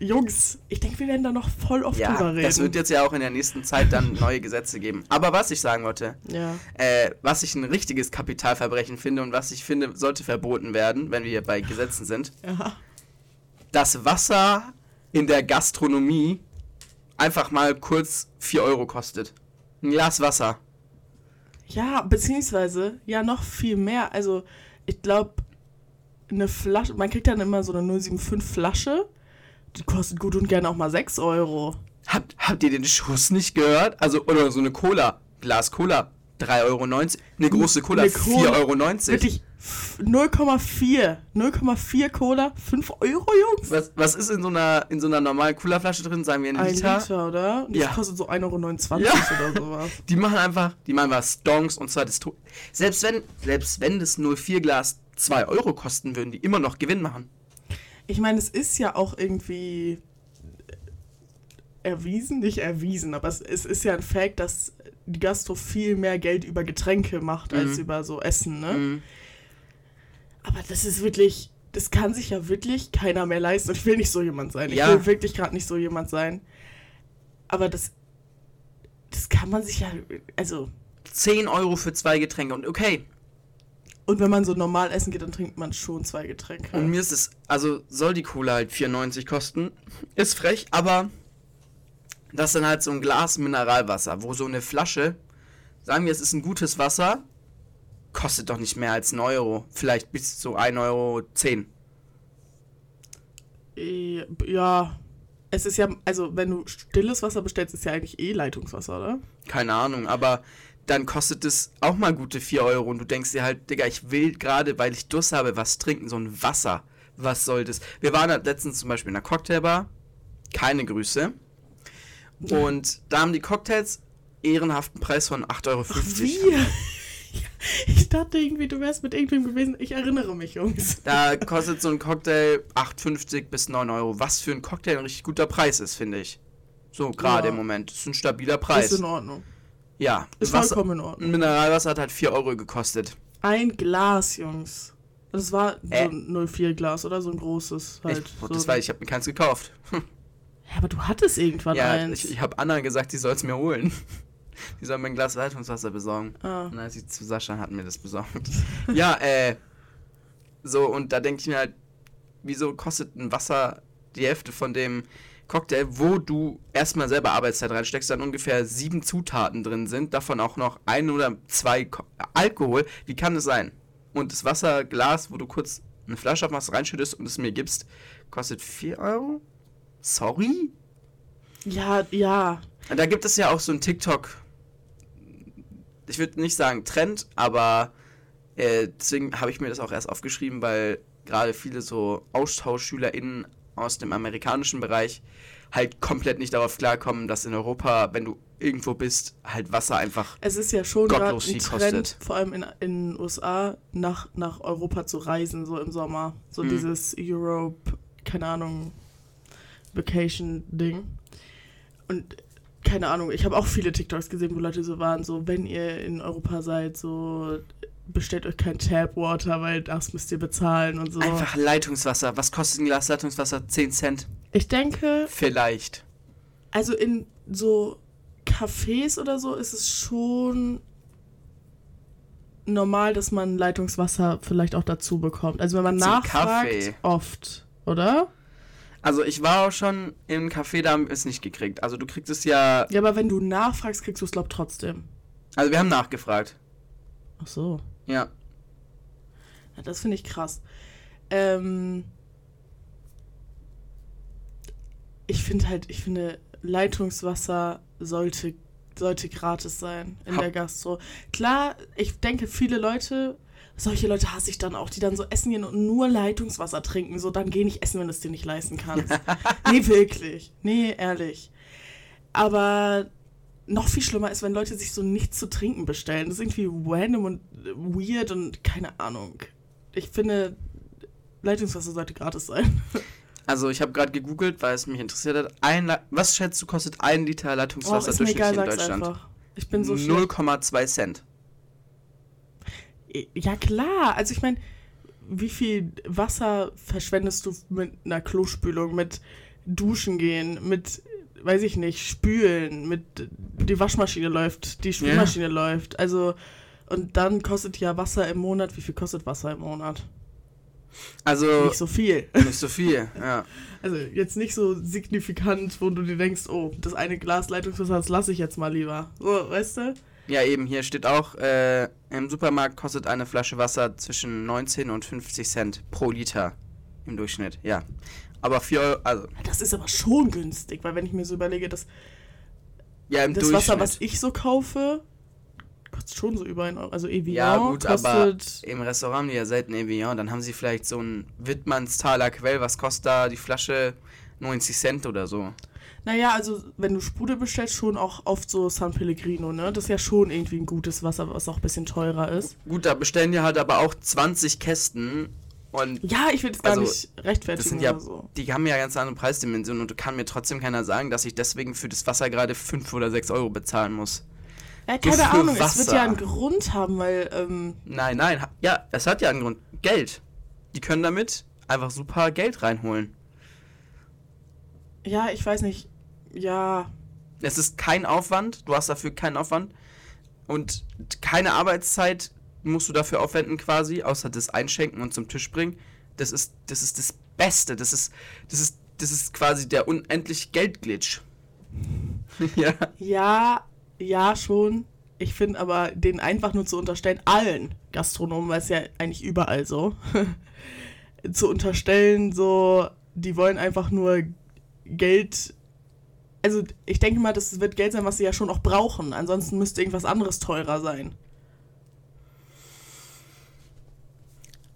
Jungs, ich denke, wir werden da noch voll oft Ja, drüber reden. das wird jetzt ja auch in der nächsten Zeit dann neue Gesetze geben. Aber was ich sagen wollte, ja. äh, was ich ein richtiges Kapitalverbrechen finde und was ich finde, sollte verboten werden, wenn wir bei Gesetzen sind, ja. dass Wasser in der Gastronomie einfach mal kurz 4 Euro kostet. Ein Glas Wasser. Ja, beziehungsweise, ja, noch viel mehr. Also, ich glaube, eine Flasche, man kriegt dann immer so eine 075 Flasche. Die kostet gut und gerne auch mal 6 Euro. Habt, habt ihr den Schuss nicht gehört? Also, oder so eine Cola. Glas Cola, 3,90 Euro. Eine große Cola, Eine Cola, 4,90 Euro. Wirklich f- 0,4. 0,4 Cola, 5 Euro, Jungs? Was, was ist in so einer, in so einer normalen Cola-Flasche drin? Sagen wir ein Ein Liter. Liter, oder? Und das Ja. kostet so 1,29 Euro Ja. oder sowas. Die machen einfach, die machen was Stonks und zwar das Selbst wenn, selbst wenn das 04 Glas 2 Euro kosten, würden die immer noch Gewinn machen. Ich meine, es ist ja auch irgendwie erwiesen, nicht erwiesen, aber es, es ist ja ein Fact, dass die Gastro viel mehr Geld über Getränke macht als Mhm. über so Essen, ne? Mhm. Aber das ist wirklich, das kann sich ja wirklich keiner mehr leisten. Und ich will nicht so jemand sein. Ich Ja. will wirklich gerade nicht so jemand sein. Aber das, das kann man sich ja, also, 10 Euro für zwei Getränke und okay. Und wenn man so normal essen geht, dann trinkt man schon zwei Getränke. Und mir ist es, also soll die Cola halt 4,90 kosten. Ist frech, aber das ist dann halt so ein Glas Mineralwasser, wo so eine Flasche, sagen wir, es ist ein gutes Wasser, kostet doch nicht mehr als 1 Euro. Vielleicht bis zu 1,10 Euro. Eh, Ja, es ist ja, also wenn du stilles Wasser bestellst, ist ja eigentlich eh Leitungswasser, oder? Keine Ahnung, aber dann kostet es auch mal gute 4 Euro und du denkst dir halt, Digga, ich will gerade, weil ich Durst habe, was trinken, so ein Wasser. Was soll das? Wir waren halt letztens zum Beispiel in einer Cocktailbar, keine Grüße. Und da haben die Cocktails ehrenhaften Preis von 8,50 Euro. Wie? Ich dachte irgendwie, du wärst mit irgendwem gewesen. Ich erinnere mich, Jungs. Da kostet so ein Cocktail 8,50 bis 9 Euro. Was für ein Cocktail ein richtig guter Preis ist, finde ich. So, gerade Ja. im Moment. Das ist ein stabiler Preis. Ist in Ordnung. Ja, Ist Wasser, vollkommen in Ordnung. Mineralwasser hat halt 4 Euro gekostet. Ein Glas, Jungs. Das war so Äh. ein 04-Glas, oder? So ein großes halt. ich, so. das war, ich habe mir keins gekauft. Ja, aber du hattest irgendwann ja, eins. ich, ich habe Anna gesagt, die soll es mir holen. Die soll mir ein Glas Leitungswasser besorgen. ah. Und als sie zu Sascha hat mir das besorgt. ja, äh, so, und da denke ich mir halt, wieso kostet ein Wasser die Hälfte von dem Cocktail, wo du erstmal selber Arbeitszeit reinsteckst, dann ungefähr sieben Zutaten drin sind, davon auch noch ein oder zwei Ko Alkohol. Wie kann das sein? Und das Wasserglas, wo du kurz eine Flasche auf was reinschüttest und es mir gibst, kostet 4 Euro? Sorry? Ja, ja. Und Da gibt es ja auch so ein TikTok, ich würde nicht sagen Trend, aber äh, deswegen habe ich mir das auch erst aufgeschrieben, weil gerade viele so AustauschschülerInnen aus dem amerikanischen Bereich halt komplett nicht darauf klarkommen, dass in Europa, wenn du irgendwo bist, halt Wasser einfach. Es ist ja schon gerade ein Gottlos viel Trend, kostet. vor allem in in den USA, nach, nach Europa zu reisen, so im Sommer. So Mhm. dieses Europe, keine Ahnung, Vacation-Ding. Und keine Ahnung, ich habe auch viele TikToks gesehen, wo Leute so waren, so, wenn ihr in Europa seid, so, bestellt euch kein Tapwater, weil das müsst ihr bezahlen und so. Einfach Leitungswasser. Was kostet ein Glas Leitungswasser? 10 Cent? Ich denke, Vielleicht. also in so Cafés oder so ist es schon normal, dass man Leitungswasser vielleicht auch dazu bekommt. Also wenn man Zum nachfragt, Kaffee. oft, oder? Also ich war auch schon im Café, da haben wir es nicht gekriegt. Also du kriegst es ja. Ja, aber wenn du nachfragst, kriegst du es, glaub trotzdem. Also wir haben nachgefragt. Ach so. Ja. Ja, das finde ich krass. Ähm, ich finde halt, ich finde, Leitungswasser sollte, sollte gratis sein in Ha- der Gastro. Klar, ich denke, viele Leute, solche Leute hasse ich dann auch, die dann so essen gehen und nur Leitungswasser trinken. So, dann geh nicht essen, wenn du es dir nicht leisten kannst. nee, wirklich. Nee, ehrlich. Aber noch viel schlimmer ist, wenn Leute sich so nichts zu trinken bestellen. Das ist irgendwie random und weird und keine Ahnung. Ich finde, Leitungswasser sollte gratis sein. Also ich habe gerade gegoogelt, weil es mich interessiert hat. Ein was schätzt du kostet ein Liter Leitungswasser ist mir egal, durchschnittlich in Deutschland? einfach. Ich bin so schlecht. 0,2 Cent. Ja klar, also ich meine, wie viel Wasser verschwendest du mit einer Klospülung, mit Duschen gehen, mit, weiß ich nicht, spülen, mit die Waschmaschine läuft, die Spülmaschine läuft. Also und dann kostet ja Wasser im Monat. Wie viel kostet Wasser im Monat? Also Nicht so viel. nicht so viel, ja. Also jetzt nicht so signifikant, wo du dir denkst, oh, das eine Glas Leitungswasser, das lasse ich jetzt mal lieber. So, weißt du? Ja, eben, hier steht auch, äh, im Supermarkt kostet eine Flasche Wasser zwischen 19 und 50 Cent pro Liter im Durchschnitt, ja. Aber 4 Euro, also, Das ist aber schon günstig, weil wenn ich mir so überlege, dass ja, im das Durchschnitt. Wasser, was ich so kaufe, kostet schon so über ein Euro. Also Evian ja, gut, aber kostet... im Restaurant haben die ja selten Evian. Dann haben sie vielleicht so ein Wittmannsthaler Quell, was kostet da die Flasche 90 Cent oder so. Naja, also wenn du Sprudel bestellst, schon auch oft so San Pellegrino, ne? Das ist ja schon irgendwie ein gutes Wasser, was auch ein bisschen teurer ist. Gut, da bestellen die halt aber auch 20 Kästen und Ja, ich will es gar Also, nicht rechtfertigen das sind ja, so. die haben ja ganz andere Preisdimensionen und kann mir trotzdem keiner sagen, dass ich deswegen für das Wasser gerade 5 oder 6 Euro bezahlen muss. Ja, keine Ahnung, es wird Wasser. ja einen Grund haben, weil, ähm, Nein, nein, ja, es hat ja einen Grund. Geld. Die können damit einfach super Geld reinholen. ja, ich weiß nicht, ja, Es ist kein Aufwand, du hast dafür keinen Aufwand und keine Arbeitszeit musst du dafür aufwenden quasi, außer das Einschenken und zum Tisch bringen. Das ist das ist das Beste, das ist das ist das ist quasi der unendlich Geldglitch. ja. ja, ja, schon. Ich finde aber, den einfach nur zu unterstellen, allen Gastronomen, weil es ja eigentlich überall so, zu unterstellen, so, die wollen einfach nur Geld. Also, ich denke mal, das wird Geld sein, was sie ja schon auch brauchen. Ansonsten müsste irgendwas anderes teurer sein.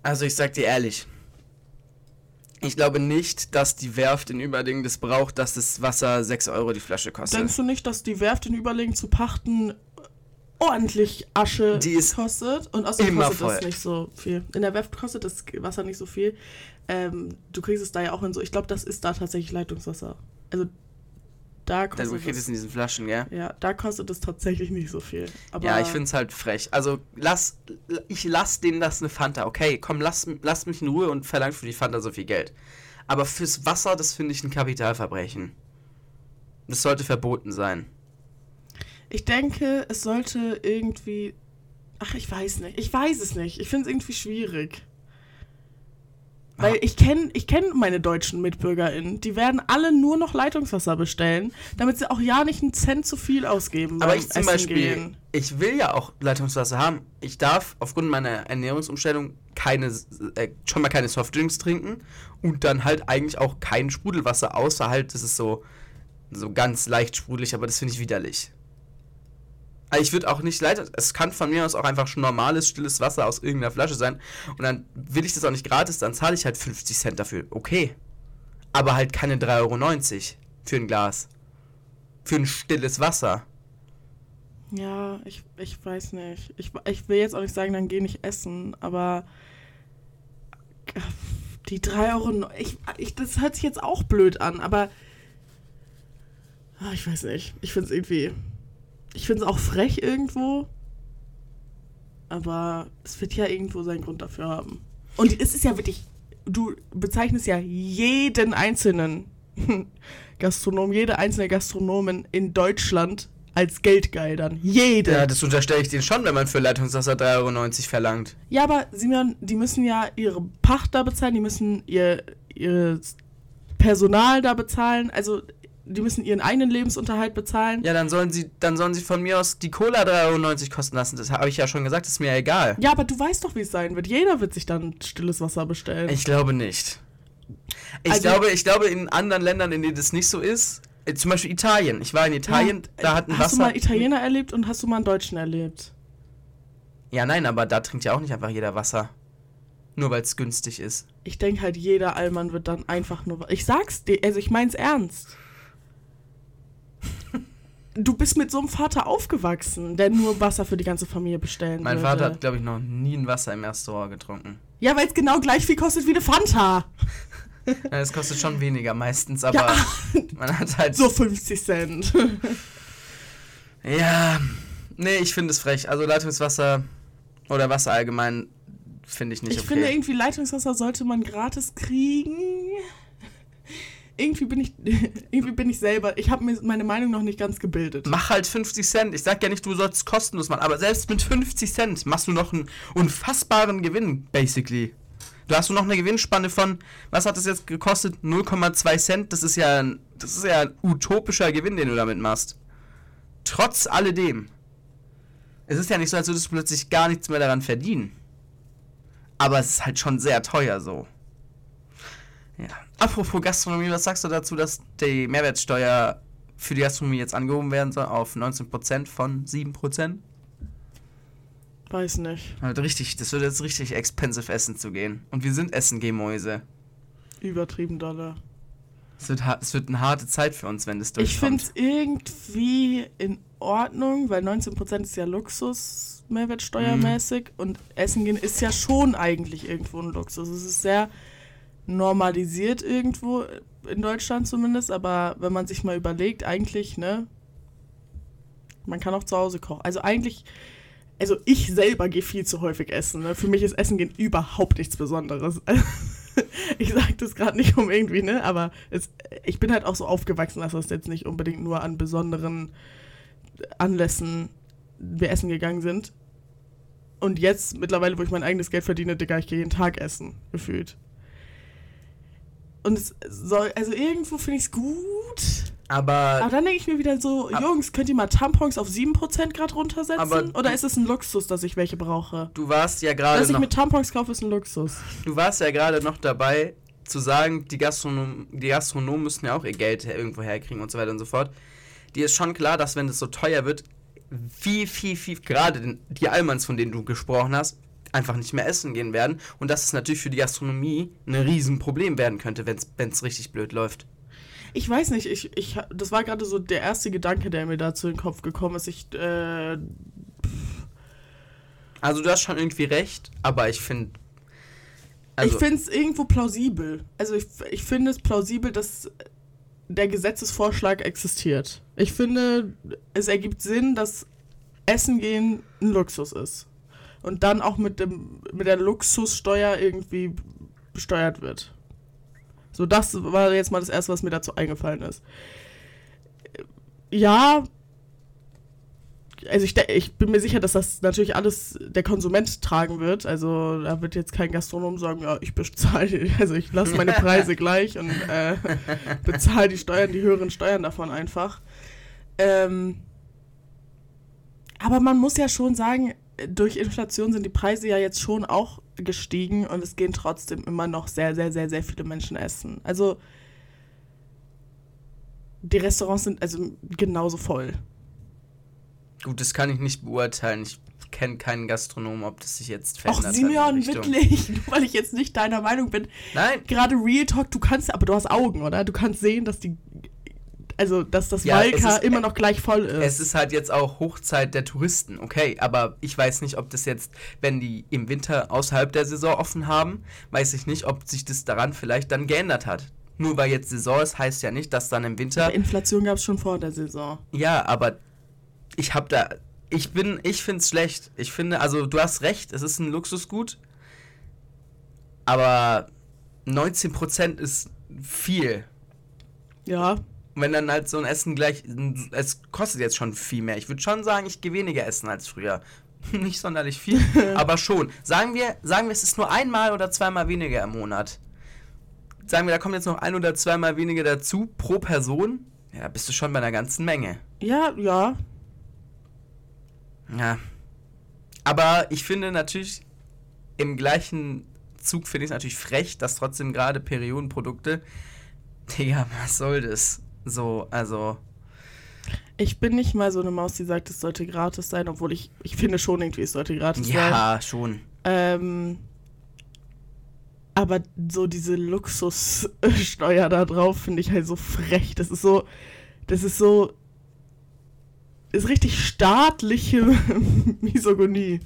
Also ich sag dir ehrlich, ich glaube nicht, dass die Werft in Überding das braucht, dass das Wasser 6 Euro die Flasche kostet. Denkst du nicht, dass die Werft in Überlegen zu pachten ordentlich Asche Die ist kostet? Und außerdem immer kostet voll. das nicht so viel. In der Werft kostet das Wasser nicht so viel. Ähm, du kriegst es da ja auch in so. Ich glaube, das ist da tatsächlich Leitungswasser. Also da kostet kriegt es es. in diesen Flaschen, gell? Ja, da kostet es tatsächlich nicht so viel. Aber Ja, ich finde es halt frech. Also lass, ich lass denen das eine Fanta. Okay, komm, lass, lass mich in Ruhe und verlang für die Fanta so viel Geld. Aber fürs Wasser, das finde ich ein Kapitalverbrechen. Das sollte verboten sein. Ich denke, es sollte irgendwie. Ach, ich weiß nicht. Ich weiß es nicht. Ich finde es irgendwie schwierig. Weil ich kenne ich kenn meine deutschen MitbürgerInnen. Die werden alle nur noch Leitungswasser bestellen, damit sie auch ja nicht einen Cent zu viel ausgeben. Aber ich zum Essen Beispiel, Gehen. ich will ja auch Leitungswasser haben. Ich darf aufgrund meiner Ernährungsumstellung keine, äh, schon mal keine Softdrinks trinken und dann halt eigentlich auch kein Sprudelwasser, außer halt, das ist so, so ganz leicht sprudelig, aber das finde ich widerlich. Also ich würde auch nicht leid, es kann von mir aus auch einfach schon normales, stilles Wasser aus irgendeiner Flasche sein und dann will ich das auch nicht gratis, dann zahle ich halt 50 Cent dafür. Okay. Aber halt keine 3,90 Euro für ein Glas. Für ein stilles Wasser. Ja, ich, ich weiß nicht. Ich, ich will jetzt auch nicht sagen, dann geh nicht essen, aber die 3 Euro. Ich, ich, das hört sich jetzt auch blöd an, aber. Ah, Ich weiß nicht. Ich finde es irgendwie. Ich finde es auch frech irgendwo. Aber es wird ja irgendwo seinen Grund dafür haben. Und es ist ja wirklich. Du bezeichnest ja jeden einzelnen Gastronom, jede einzelne Gastronomin in Deutschland als geldgeil dann. Jede. Ja, das unterstelle ich denen schon, wenn man für Leitungswasser 3,90 Euro verlangt. Ja, aber Simon, die müssen ja ihre Pacht da bezahlen, die müssen ihr, ihr Personal da bezahlen, also die müssen ihren eigenen Lebensunterhalt bezahlen. Ja, dann sollen sie, dann sollen sie von mir aus die Cola 3,90 Euro kosten lassen. Das habe ich ja schon gesagt, ist mir ja egal. Ja, aber du weißt doch, wie es sein wird. Jeder wird sich dann stilles Wasser bestellen. Ich glaube nicht. Ich Also- glaube, ich glaube, in anderen Ländern, in denen das nicht so ist, äh, zum Beispiel Italien. Ich war in Italien, da hat ein hast du Wasser. mal Italiener erlebt und hast du mal einen Deutschen erlebt? Ja, nein, aber da trinkt ja auch nicht einfach jeder Wasser. Nur weil es günstig ist. Ich denke halt, jeder Allmann wird dann einfach nur. Ich sag's dir, also ich mein's ernst. Du bist mit so einem Vater aufgewachsen, der nur Wasser für die ganze Familie bestellen Mein würde. Vater hat, glaube ich, noch nie ein Wasser im Restaurant getrunken. Ja, weil es genau gleich viel kostet wie eine Fanta. Ja, Es kostet schon weniger meistens, aber Ja, man hat halt so 50 Cent. Ja, nee, ich finde es frech. Also Leitungswasser oder Wasser allgemein finde ich nicht ich okay. finde, irgendwie Leitungswasser sollte man gratis kriegen. Irgendwie bin ich, irgendwie bin ich selber, ich habe mir meine Meinung noch nicht ganz gebildet. Mach halt 50 Cent. Ich sag ja nicht, du sollst es kostenlos machen, aber selbst mit 50 Cent machst du noch einen unfassbaren Gewinn, basically. Du hast du noch eine Gewinnspanne von, was hat das jetzt gekostet? 0,2 Cent. Das ist ja, das ist ja ein utopischer Gewinn, den du damit machst. Trotz alledem. Es ist ja nicht so, als würdest du plötzlich gar nichts mehr daran verdienen. Aber es ist halt schon sehr teuer so. Ja. Apropos Gastronomie, was sagst du dazu, dass die Mehrwertsteuer für die Gastronomie jetzt angehoben werden soll auf 19% von 7%? Weiß nicht. Halt richtig, das wird jetzt richtig expensive essen zu gehen. Und wir sind essen Mäuse. Übertrieben dolle. Es wird, es wird eine harte Zeit für uns, wenn das durchkommt. Ich finde es irgendwie in Ordnung, weil 19% ist ja Luxus, mehrwertsteuermäßig. Mhm. Und Essen gehen ist ja schon eigentlich irgendwo ein Luxus. Es ist sehr normalisiert irgendwo, in Deutschland zumindest. Aber wenn man sich mal überlegt, eigentlich, ne? Man kann auch zu Hause kochen. Also eigentlich also ich selber gehe viel zu häufig essen. Ne? Für mich ist Essen gehen überhaupt nichts Besonderes. ich sage das gerade nicht um irgendwie, ne? Aber es, ich bin halt auch so aufgewachsen, dass das jetzt nicht unbedingt nur an besonderen Anlässen wir essen gegangen sind. Und jetzt, mittlerweile, wo ich mein eigenes Geld verdiene, Digga, ich gehe jeden Tag essen, gefühlt. Und es soll, also irgendwo finde ich es gut, aber, aber dann denke ich mir wieder so, Jungs, könnt ihr mal Tampons auf 7% Grad runtersetzen? Aber Oder ist es ein Luxus, dass ich welche brauche? Du warst ja gerade Dass ich mit Tampons kaufe, ist ein Luxus. Du warst ja gerade noch dabei, zu sagen, die, Gastronom die Gastronomen müssen ja auch ihr Geld irgendwo herkriegen und so weiter und so fort. Dir ist schon klar, dass wenn es so teuer wird, viel, viel, viel, gerade die Allmanns, von denen du gesprochen hast, einfach nicht mehr essen gehen werden. Und dass es natürlich für die Gastronomie ein Riesenproblem werden könnte, wenn es richtig blöd läuft. Ich weiß nicht, ich, ich, das war gerade so der erste Gedanke, der mir dazu in den Kopf gekommen ist. Ich, äh, also du hast schon irgendwie recht, aber ich finde. Also ich finde es irgendwo plausibel. Also ich, ich finde es plausibel, dass der Gesetzesvorschlag existiert. Ich finde, es ergibt Sinn, dass Essen gehen ein Luxus ist. Und dann auch mit, dem, mit der Luxussteuer irgendwie besteuert wird. So, das war jetzt mal das Erste, was mir dazu eingefallen ist. Ja, also ich, ich bin mir sicher, dass das natürlich alles der Konsument tragen wird. Also da wird jetzt kein Gastronom sagen, ja, ich bezahle, also ich lasse meine Preise gleich und äh, bezahle die Steuern, die höheren Steuern davon einfach. Ähm, aber man muss ja schon sagen, durch Inflation sind die Preise ja jetzt schon auch gestiegen und es gehen trotzdem immer noch sehr, sehr, sehr, sehr viele Menschen essen. Also die Restaurants sind also genauso voll. Gut, das kann ich nicht beurteilen. Ich kenne keinen Gastronomen, ob das sich jetzt verändert Ach, Simeon, wirklich, weil ich jetzt nicht deiner Meinung bin. Nein. Gerade Real Talk, du kannst, aber du hast Augen, oder? Du kannst sehen, dass die also dass das ja, Walka immer noch gleich voll ist. Es ist halt jetzt auch Hochzeit der Touristen, okay, aber ich weiß nicht, ob das jetzt, wenn die im Winter außerhalb der Saison offen haben, weiß ich nicht, ob sich das daran vielleicht dann geändert hat. Nur weil jetzt Saison ist, heißt ja nicht, dass dann im Winter. Aber Inflation gab es schon vor der Saison. Ja, aber ich habe da. Ich bin, ich finde es schlecht. Ich finde, also du hast recht, es ist ein Luxusgut. Aber 19% ist viel. Ja, und wenn dann halt so ein Essen gleich, es kostet jetzt schon viel mehr. Ich würde schon sagen, ich gehe weniger essen als früher. Nicht sonderlich viel, aber schon. Sagen wir, sagen wir, es ist nur einmal oder zweimal weniger im Monat. Sagen wir, da kommt jetzt noch ein oder zweimal weniger dazu pro Person. Ja, da bist du schon bei einer ganzen Menge. Ja, ja. Ja. Aber ich finde natürlich, im gleichen Zug finde ich es natürlich frech, dass trotzdem gerade Periodenprodukte. Digga, was soll das? So, also. Ich bin nicht mal so eine Maus, die sagt, es sollte gratis sein, obwohl ich, ich finde schon irgendwie, es sollte gratis ja, sein. Ja, schon. Ähm, aber so diese Luxussteuer da drauf finde ich halt so frech. Das ist so, das ist so, ist richtig staatliche Misogonie.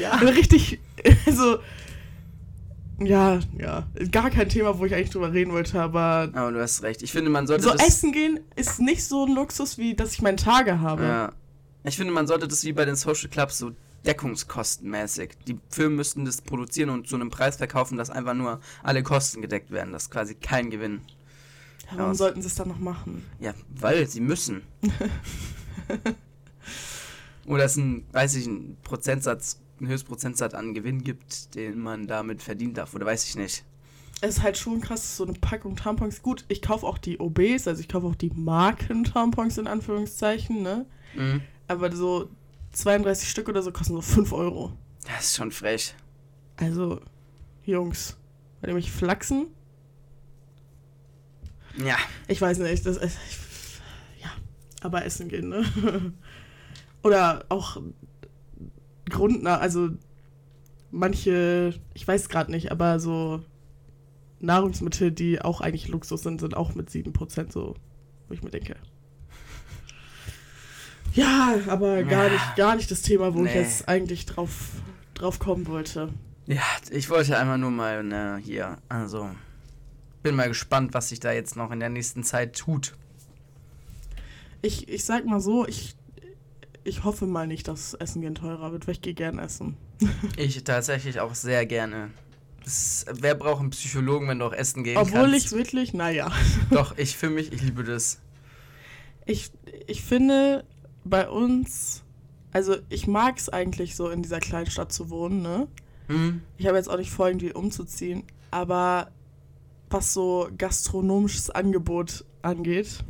Ja. Richtig, also ja, ja. Gar kein Thema, wo ich eigentlich drüber reden wollte, aber. Aber du hast recht. Ich finde, man sollte. So essen gehen ist nicht so ein Luxus, wie dass ich meine Tage habe. Ja. Ich finde, man sollte das wie bei den Social Clubs so deckungskostenmäßig. Die Firmen müssten das produzieren und zu einem Preis verkaufen, dass einfach nur alle Kosten gedeckt werden. Das ist quasi kein Gewinn. Ja, warum sollten sie es dann noch machen? Ja, weil sie müssen. Oder ist ein, weiß ich, ein Prozentsatz einen Höchstprozentsatz an Gewinn gibt, den man damit verdienen darf. Oder weiß ich nicht. Es ist halt schon krass, so eine Packung Tampons. Gut, ich kaufe auch die OBs, also ich kaufe auch die Marken-Tampons in Anführungszeichen, ne? Mhm. Aber so 32 Stück oder so kosten so 5 Euro. Das ist schon frech. Also, Jungs, wollt ihr mich flachsen? Ja. Ich weiß nicht, das ist. Ja, aber essen gehen, ne? Oder auch Grundnah, also manche, ich weiß gerade nicht, aber so Nahrungsmittel, die auch eigentlich Luxus sind, sind auch mit 7% so, wo ich mir denke. Ja, aber gar nicht, gar nicht das Thema, wo ich Nee. jetzt eigentlich drauf, drauf kommen wollte. Ja, ich wollte einfach nur mal, ne, hier, also. Bin mal gespannt, was sich da jetzt noch in der nächsten Zeit tut. Ich, ich sag mal so, ich, ich hoffe mal nicht, dass Essen gehen teurer wird, weil ich gehe gern essen. Ich tatsächlich auch sehr gerne. Es, wer braucht einen Psychologen, wenn du auch essen gehen Obwohl kannst? ich wirklich, naja. Doch, ich für mich, ich liebe das. Ich, ich finde, bei uns, also ich mag es eigentlich so in dieser kleinen Stadt zu wohnen, ne? Hm? Ich habe jetzt auch nicht vor, irgendwie umzuziehen, aber was so gastronomisches Angebot angeht,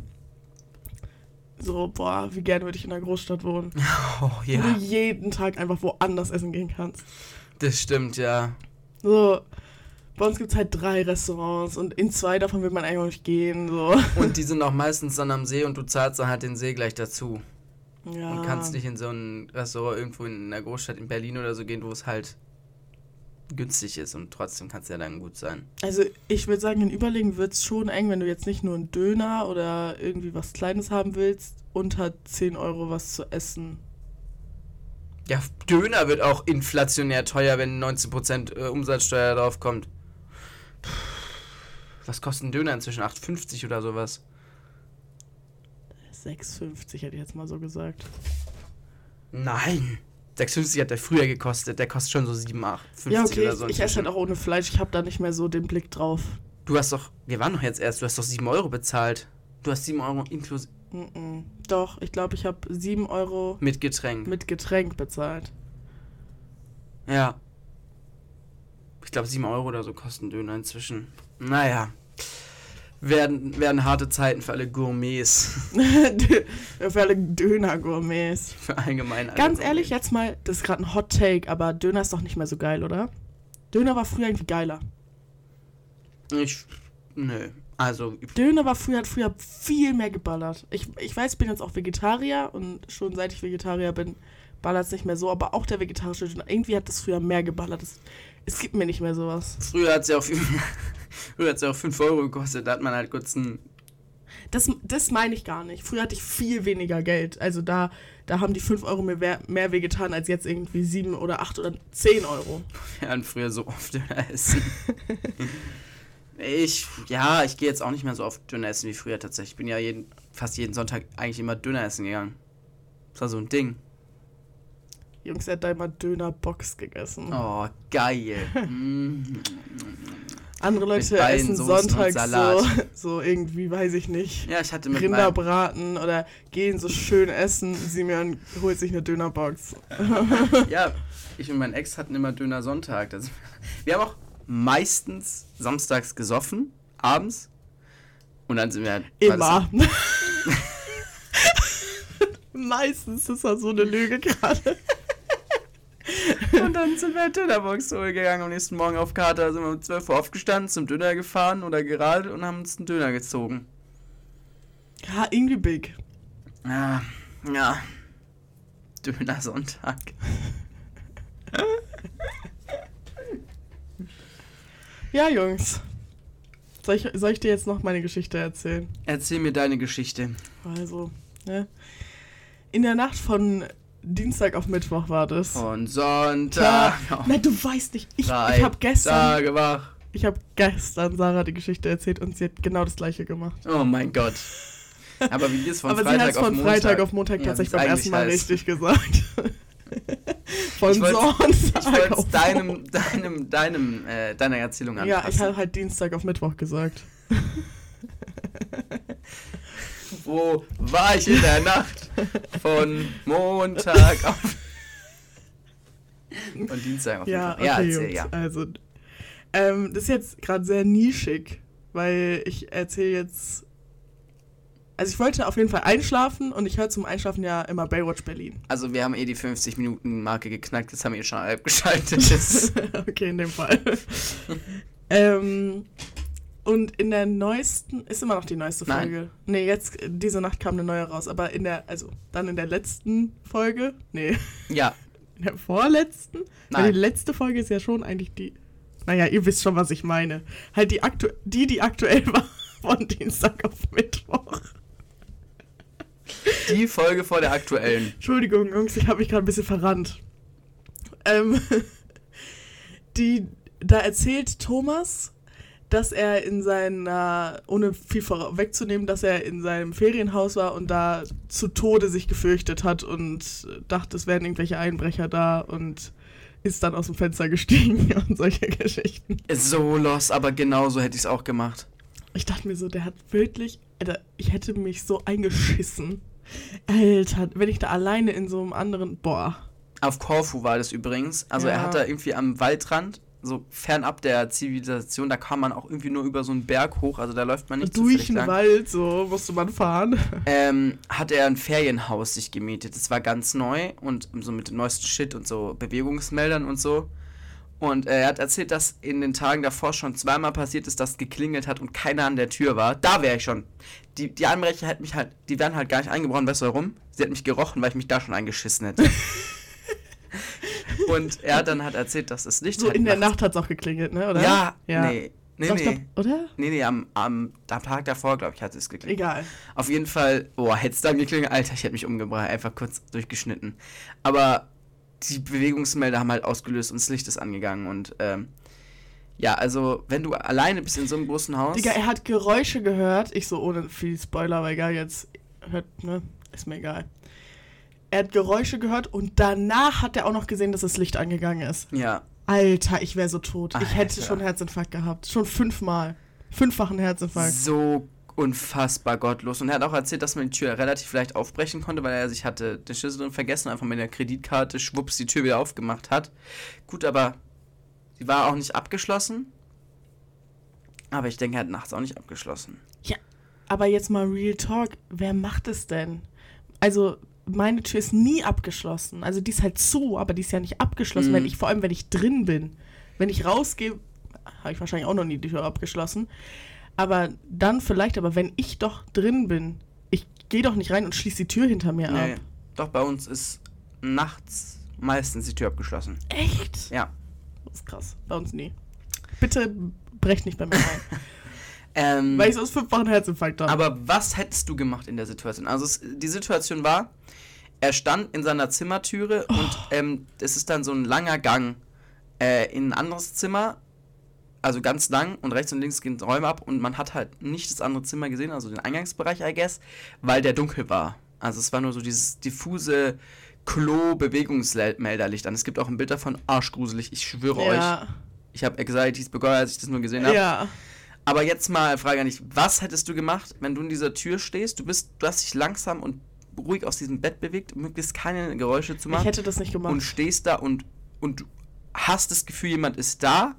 so, boah, wie gerne würde ich in einer Großstadt wohnen. Oh Wo ja, du jeden Tag einfach woanders essen gehen kannst. das stimmt, ja. So, bei uns gibt es halt drei Restaurants und in zwei davon will man eigentlich auch nicht gehen. So. Und die sind auch meistens dann am See und du zahlst dann halt den See gleich dazu. Ja. Und kannst nicht in so ein Restaurant irgendwo in einer Großstadt in Berlin oder so gehen, wo es halt günstig ist und trotzdem kann es ja dann gut sein. Also ich würde sagen, in Überlegen wird es schon eng, wenn du jetzt nicht nur einen Döner oder irgendwie was Kleines haben willst, unter 10 Euro was zu essen. Ja, Döner wird auch inflationär teuer, wenn 19% äh, Umsatzsteuer drauf kommt. Puh, Was kostet ein Döner inzwischen? 8,50 oder sowas? 6,50 hätte ich jetzt mal so gesagt. Nein. 6,50 hat der früher gekostet. Der kostet schon so 7, 8, 50 ja, okay, oder so. ich, ich esse halt auch ohne Fleisch, ich habe da nicht mehr so den Blick drauf. Du hast doch, wir waren doch jetzt erst, du hast doch 7 Euro bezahlt. Du hast 7 Euro inklusive Mm-mm. Doch, ich glaube, ich habe 7 Euro mit Getränk. mit Getränk bezahlt. Ja. Ich glaube 7 Euro oder so kosten Döner inzwischen. Naja. Werden, werden harte Zeiten für alle Gourmets. Für alle Döner-Gourmets. für allgemein alle Ganz Gourmets. ehrlich, jetzt mal, das ist gerade ein Hot Take, aber Döner ist doch nicht mehr so geil, oder? Döner war früher irgendwie geiler. Ich. Nö. Also, Döner war früher, hat früher viel mehr geballert. Ich, ich weiß, ich bin jetzt auch Vegetarier und schon seit ich Vegetarier bin, ballert es nicht mehr so, aber auch der vegetarische Döner, irgendwie hat das früher mehr geballert. Es, es gibt mir nicht mehr sowas. früher hat es ja auch, früher hat's ja auch 5 Euro gekostet. Da hat man halt kurz ein. Das, das meine ich gar nicht. Früher hatte ich viel weniger Geld. Also da, da haben die 5 Euro mir wer- mehr wehgetan als jetzt irgendwie 7 oder 8 oder 10 Euro. Wir hatten früher so oft Döner essen. ich. Ja, ich gehe jetzt auch nicht mehr so oft Döner essen wie früher tatsächlich. Ich bin ja jeden, fast jeden Sonntag eigentlich immer Döner essen gegangen. Das war so ein Ding. Jungs, er hat da immer Dönerbox gegessen. Oh, geil. Mm. Andere Leute essen Soßen sonntags so, so irgendwie, weiß ich nicht. Ja, ich hatte mit Rinderbraten oder gehen so schön essen. Simeon holt sich eine Dönerbox. Ja, ich und mein Ex hatten immer Döner Sonntag. Das, wir haben auch meistens samstags gesoffen, abends. Und dann sind wir halt. war Immer. Meistens ist das so eine Lüge gerade. Und dann sind wir Dönerbox holen gegangen. Am nächsten Morgen auf Kater sind wir um 12 Uhr aufgestanden, zum Döner gefahren oder geradelt und haben uns einen Döner gezogen. Ja, irgendwie big. Ja, ja. Döner Sonntag. Ja, Jungs. Soll ich, soll ich dir jetzt noch meine Geschichte erzählen? Erzähl mir deine Geschichte. Also, ne? In der Nacht von Dienstag auf Mittwoch war das. Von Sonntag. Tja, Nein, du weißt nicht. Ich, ich habe gestern, Tage wach. ich habe gestern Sarah die Geschichte erzählt und sie hat genau das gleiche gemacht. Oh mein Gott. Aber wie ist von Aber sie Freitag hat es auf von Montag? Freitag auf Montag Ja, tatsächlich beim ersten Mal heißt. richtig gesagt. von wollt's- Ich Sonntag wollte auf deinem, deinem, deinem, äh, deiner Erzählung Ja, ich anpassen. habe halt Dienstag auf Mittwoch gesagt. Wo war ich in der Nacht von Montag auf... Und Dienstag auf Ja, Fall. Ja, okay, erzähl, ja. Also, ähm, das ist jetzt gerade sehr nischig, weil ich erzähle jetzt. Also ich wollte auf jeden Fall einschlafen und ich höre zum Einschlafen ja immer Baywatch Berlin. Also wir haben eh die 50 Minuten Marke geknackt, jetzt haben wir eh schon halb geschaltet. Okay, in dem Fall. ähm, und in der neuesten, ist immer noch die neueste Nein. Folge. Nee, jetzt, diese Nacht kam eine neue raus, aber in der, also dann in der letzten Folge, nee, ja, in der vorletzten, weil Nein. die letzte Folge ist ja schon eigentlich die, naja, ihr wisst schon, was ich meine. Halt die, aktu die, die aktuell war, von Dienstag auf Mittwoch. die Folge vor der aktuellen. Entschuldigung, Jungs, ich habe mich gerade ein bisschen verrannt. Ähm, die, da erzählt Thomas, dass er in seiner, ohne viel vorwegzunehmen, dass er in seinem Ferienhaus war und da zu Tode sich gefürchtet hat und dachte, es wären irgendwelche Einbrecher da und ist dann aus dem Fenster gestiegen und solche Geschichten. So los, aber genauso hätte ich es auch gemacht. Ich dachte mir so, der hat wirklich, Alter, ich hätte mich so eingeschissen. Alter, wenn ich da alleine in so einem anderen, boah. Auf Korfu war das übrigens. Also er Ja. hat da irgendwie am Waldrand, so fernab der Zivilisation, da kann man auch irgendwie nur über so einen Berg hoch, also da läuft man nicht Durch den lang. Wald, so musste man fahren. ähm, hat er ein Ferienhaus sich gemietet. Das war ganz neu und so mit dem neuesten Shit und so Bewegungsmeldern und so. Und äh, er hat erzählt, dass in den Tagen davor schon zweimal passiert ist, dass geklingelt hat und keiner an der Tür war. Da wäre ich schon. Die, die Einbrecher hätten mich halt, die wären halt gar nicht eingebrochen, weißt du warum? Sie hat mich gerochen, weil ich mich da schon eingeschissen hätte. und er hat dann halt erzählt, dass das Licht So halt in der Nacht hat es auch geklingelt, ne? Oder? Ja, Ja. nee. Nee, Doch, nee. glaub- oder? Nee, nee, am, am, am Tag davor, glaube ich, hat es geklingelt. Egal. Auf jeden Fall, boah, hätte es dann geklingelt, Alter, ich hätte mich umgebracht, einfach kurz durchgeschnitten. Aber die Bewegungsmelder haben halt ausgelöst und das Licht ist angegangen und ähm, ja, also wenn du alleine bist in so einem großen Haus. Digga, er hat Geräusche gehört. Ich so ohne viel Spoiler, aber egal, jetzt hört, ne? Ist mir egal. Er hat Geräusche gehört und danach hat er auch noch gesehen, dass das Licht angegangen ist. ja, Alter, ich wäre so tot. Ich hätte Alter. schon Herzinfarkt gehabt. Schon fünfmal. Fünffachen Herzinfarkt. so unfassbar gottlos. Und er hat auch erzählt, dass man die Tür relativ leicht aufbrechen konnte, weil er sich hatte den Schlüssel drin vergessen, einfach mit der Kreditkarte schwupps die Tür wieder aufgemacht hat. Gut, aber sie war auch nicht abgeschlossen. Aber ich denke, er hat nachts auch nicht abgeschlossen. Aber jetzt mal Real Talk, wer macht es denn? Also, meine Tür ist nie abgeschlossen. Also, die ist halt zu, aber die ist ja nicht abgeschlossen, Mhm. wenn ich, vor allem wenn ich drin bin. Wenn ich rausgehe, habe ich wahrscheinlich auch noch nie die Tür abgeschlossen. Aber dann vielleicht, aber wenn ich doch drin bin, ich gehe doch nicht rein und schließe die Tür hinter mir Nee, ab. doch bei uns ist nachts meistens die Tür abgeschlossen. Echt? Ja. Das ist krass. Bei uns nie. Bitte brecht nicht bei mir rein. Ähm, weil ich sonst fünffachen Herzinfarkt habe. aber was hättest du gemacht in der Situation? Also es, die Situation war, er stand in seiner Zimmertüre Oh. und ähm, es ist dann so ein langer Gang äh, in ein anderes Zimmer, also ganz lang und rechts und links gehen Räume ab und man hat halt nicht das andere Zimmer gesehen, also den Eingangsbereich, I guess, weil der dunkel war. Also es war nur so dieses diffuse Klo-Bewegungsmelderlicht an. Es gibt auch ein Bild davon, arschgruselig, ich schwöre euch. ja. Ich habe Anxieties bekommen, als ich das nur gesehen habe. Ja. Aber jetzt mal Frage an dich, was hättest du gemacht, wenn du in dieser Tür stehst? Du bist, du hast dich langsam und ruhig aus diesem Bett bewegt, um möglichst keine Geräusche zu Ich machen hätte das nicht gemacht. und stehst da und und du hast das Gefühl, jemand ist da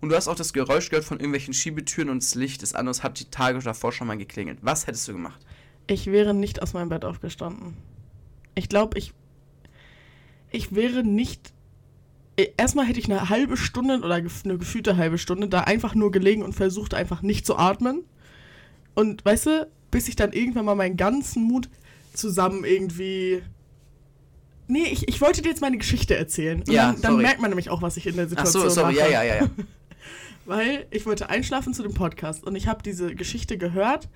und du hast auch das Geräusch gehört von irgendwelchen Schiebetüren und das Licht des anderes hat die Tage davor schon mal geklingelt. Was hättest du gemacht? Ich wäre nicht aus meinem Bett aufgestanden. Ich glaube, ich. Ich wäre nicht. Eh, Erstmal hätte ich eine halbe Stunde oder eine gefühlte halbe Stunde da einfach nur gelegen und versucht einfach nicht zu atmen. Und weißt du, bis ich dann irgendwann mal meinen ganzen Mut zusammen irgendwie. Nee, ich, ich wollte dir jetzt meine Geschichte erzählen. Und Ja, dann, dann merkt man nämlich auch, was ich in der Ach Situation so, sorry, mache. ja, ja, ja, ja. Weil ich wollte einschlafen zu dem Podcast und ich habe diese Geschichte gehört,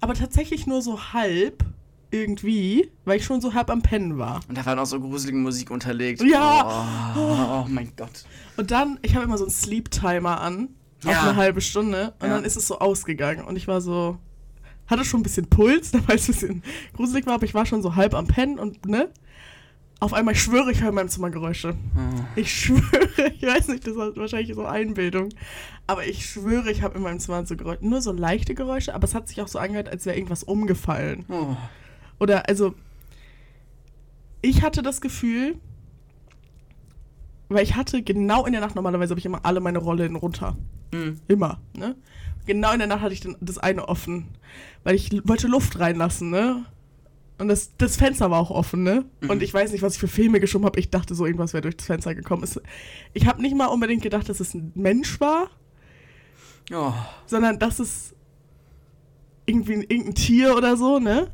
aber tatsächlich nur so halb irgendwie, weil ich schon so halb am Pennen war. Und da war noch so gruselige Musik unterlegt. Ja. Oh, oh mein Gott. Und dann, ich habe immer so einen Sleep-Timer an, auf Ja. eine halbe Stunde und Ja. dann ist es so ausgegangen und ich war so, hatte schon ein bisschen Puls, weil es ein bisschen gruselig war, aber ich war schon so halb am Pennen und ne? Auf einmal, ich schwöre, ich höre in meinem Zimmer Geräusche. Oh. Ich schwöre, ich weiß nicht, das ist wahrscheinlich so Einbildung, aber ich schwöre, ich habe in meinem Zimmer so Geräusche, nur so leichte Geräusche, aber es hat sich auch so angehört, als wäre irgendwas umgefallen. Oh. Oder also, ich hatte das Gefühl, weil ich hatte genau in der Nacht, normalerweise habe ich immer alle meine Rollen runter. Mhm. Immer, ne? Genau in der Nacht hatte ich dann das eine offen, weil ich wollte Luft reinlassen, ne? Und das, das Fenster war auch offen, ne? Mhm. Und ich weiß nicht, was ich für Filme geschoben habe. Ich dachte so, irgendwas wäre durch das Fenster gekommen. Es, ich habe nicht mal unbedingt gedacht, dass es ein Mensch war, Oh. sondern dass es irgendwie ein, irgendein Tier oder so, ne?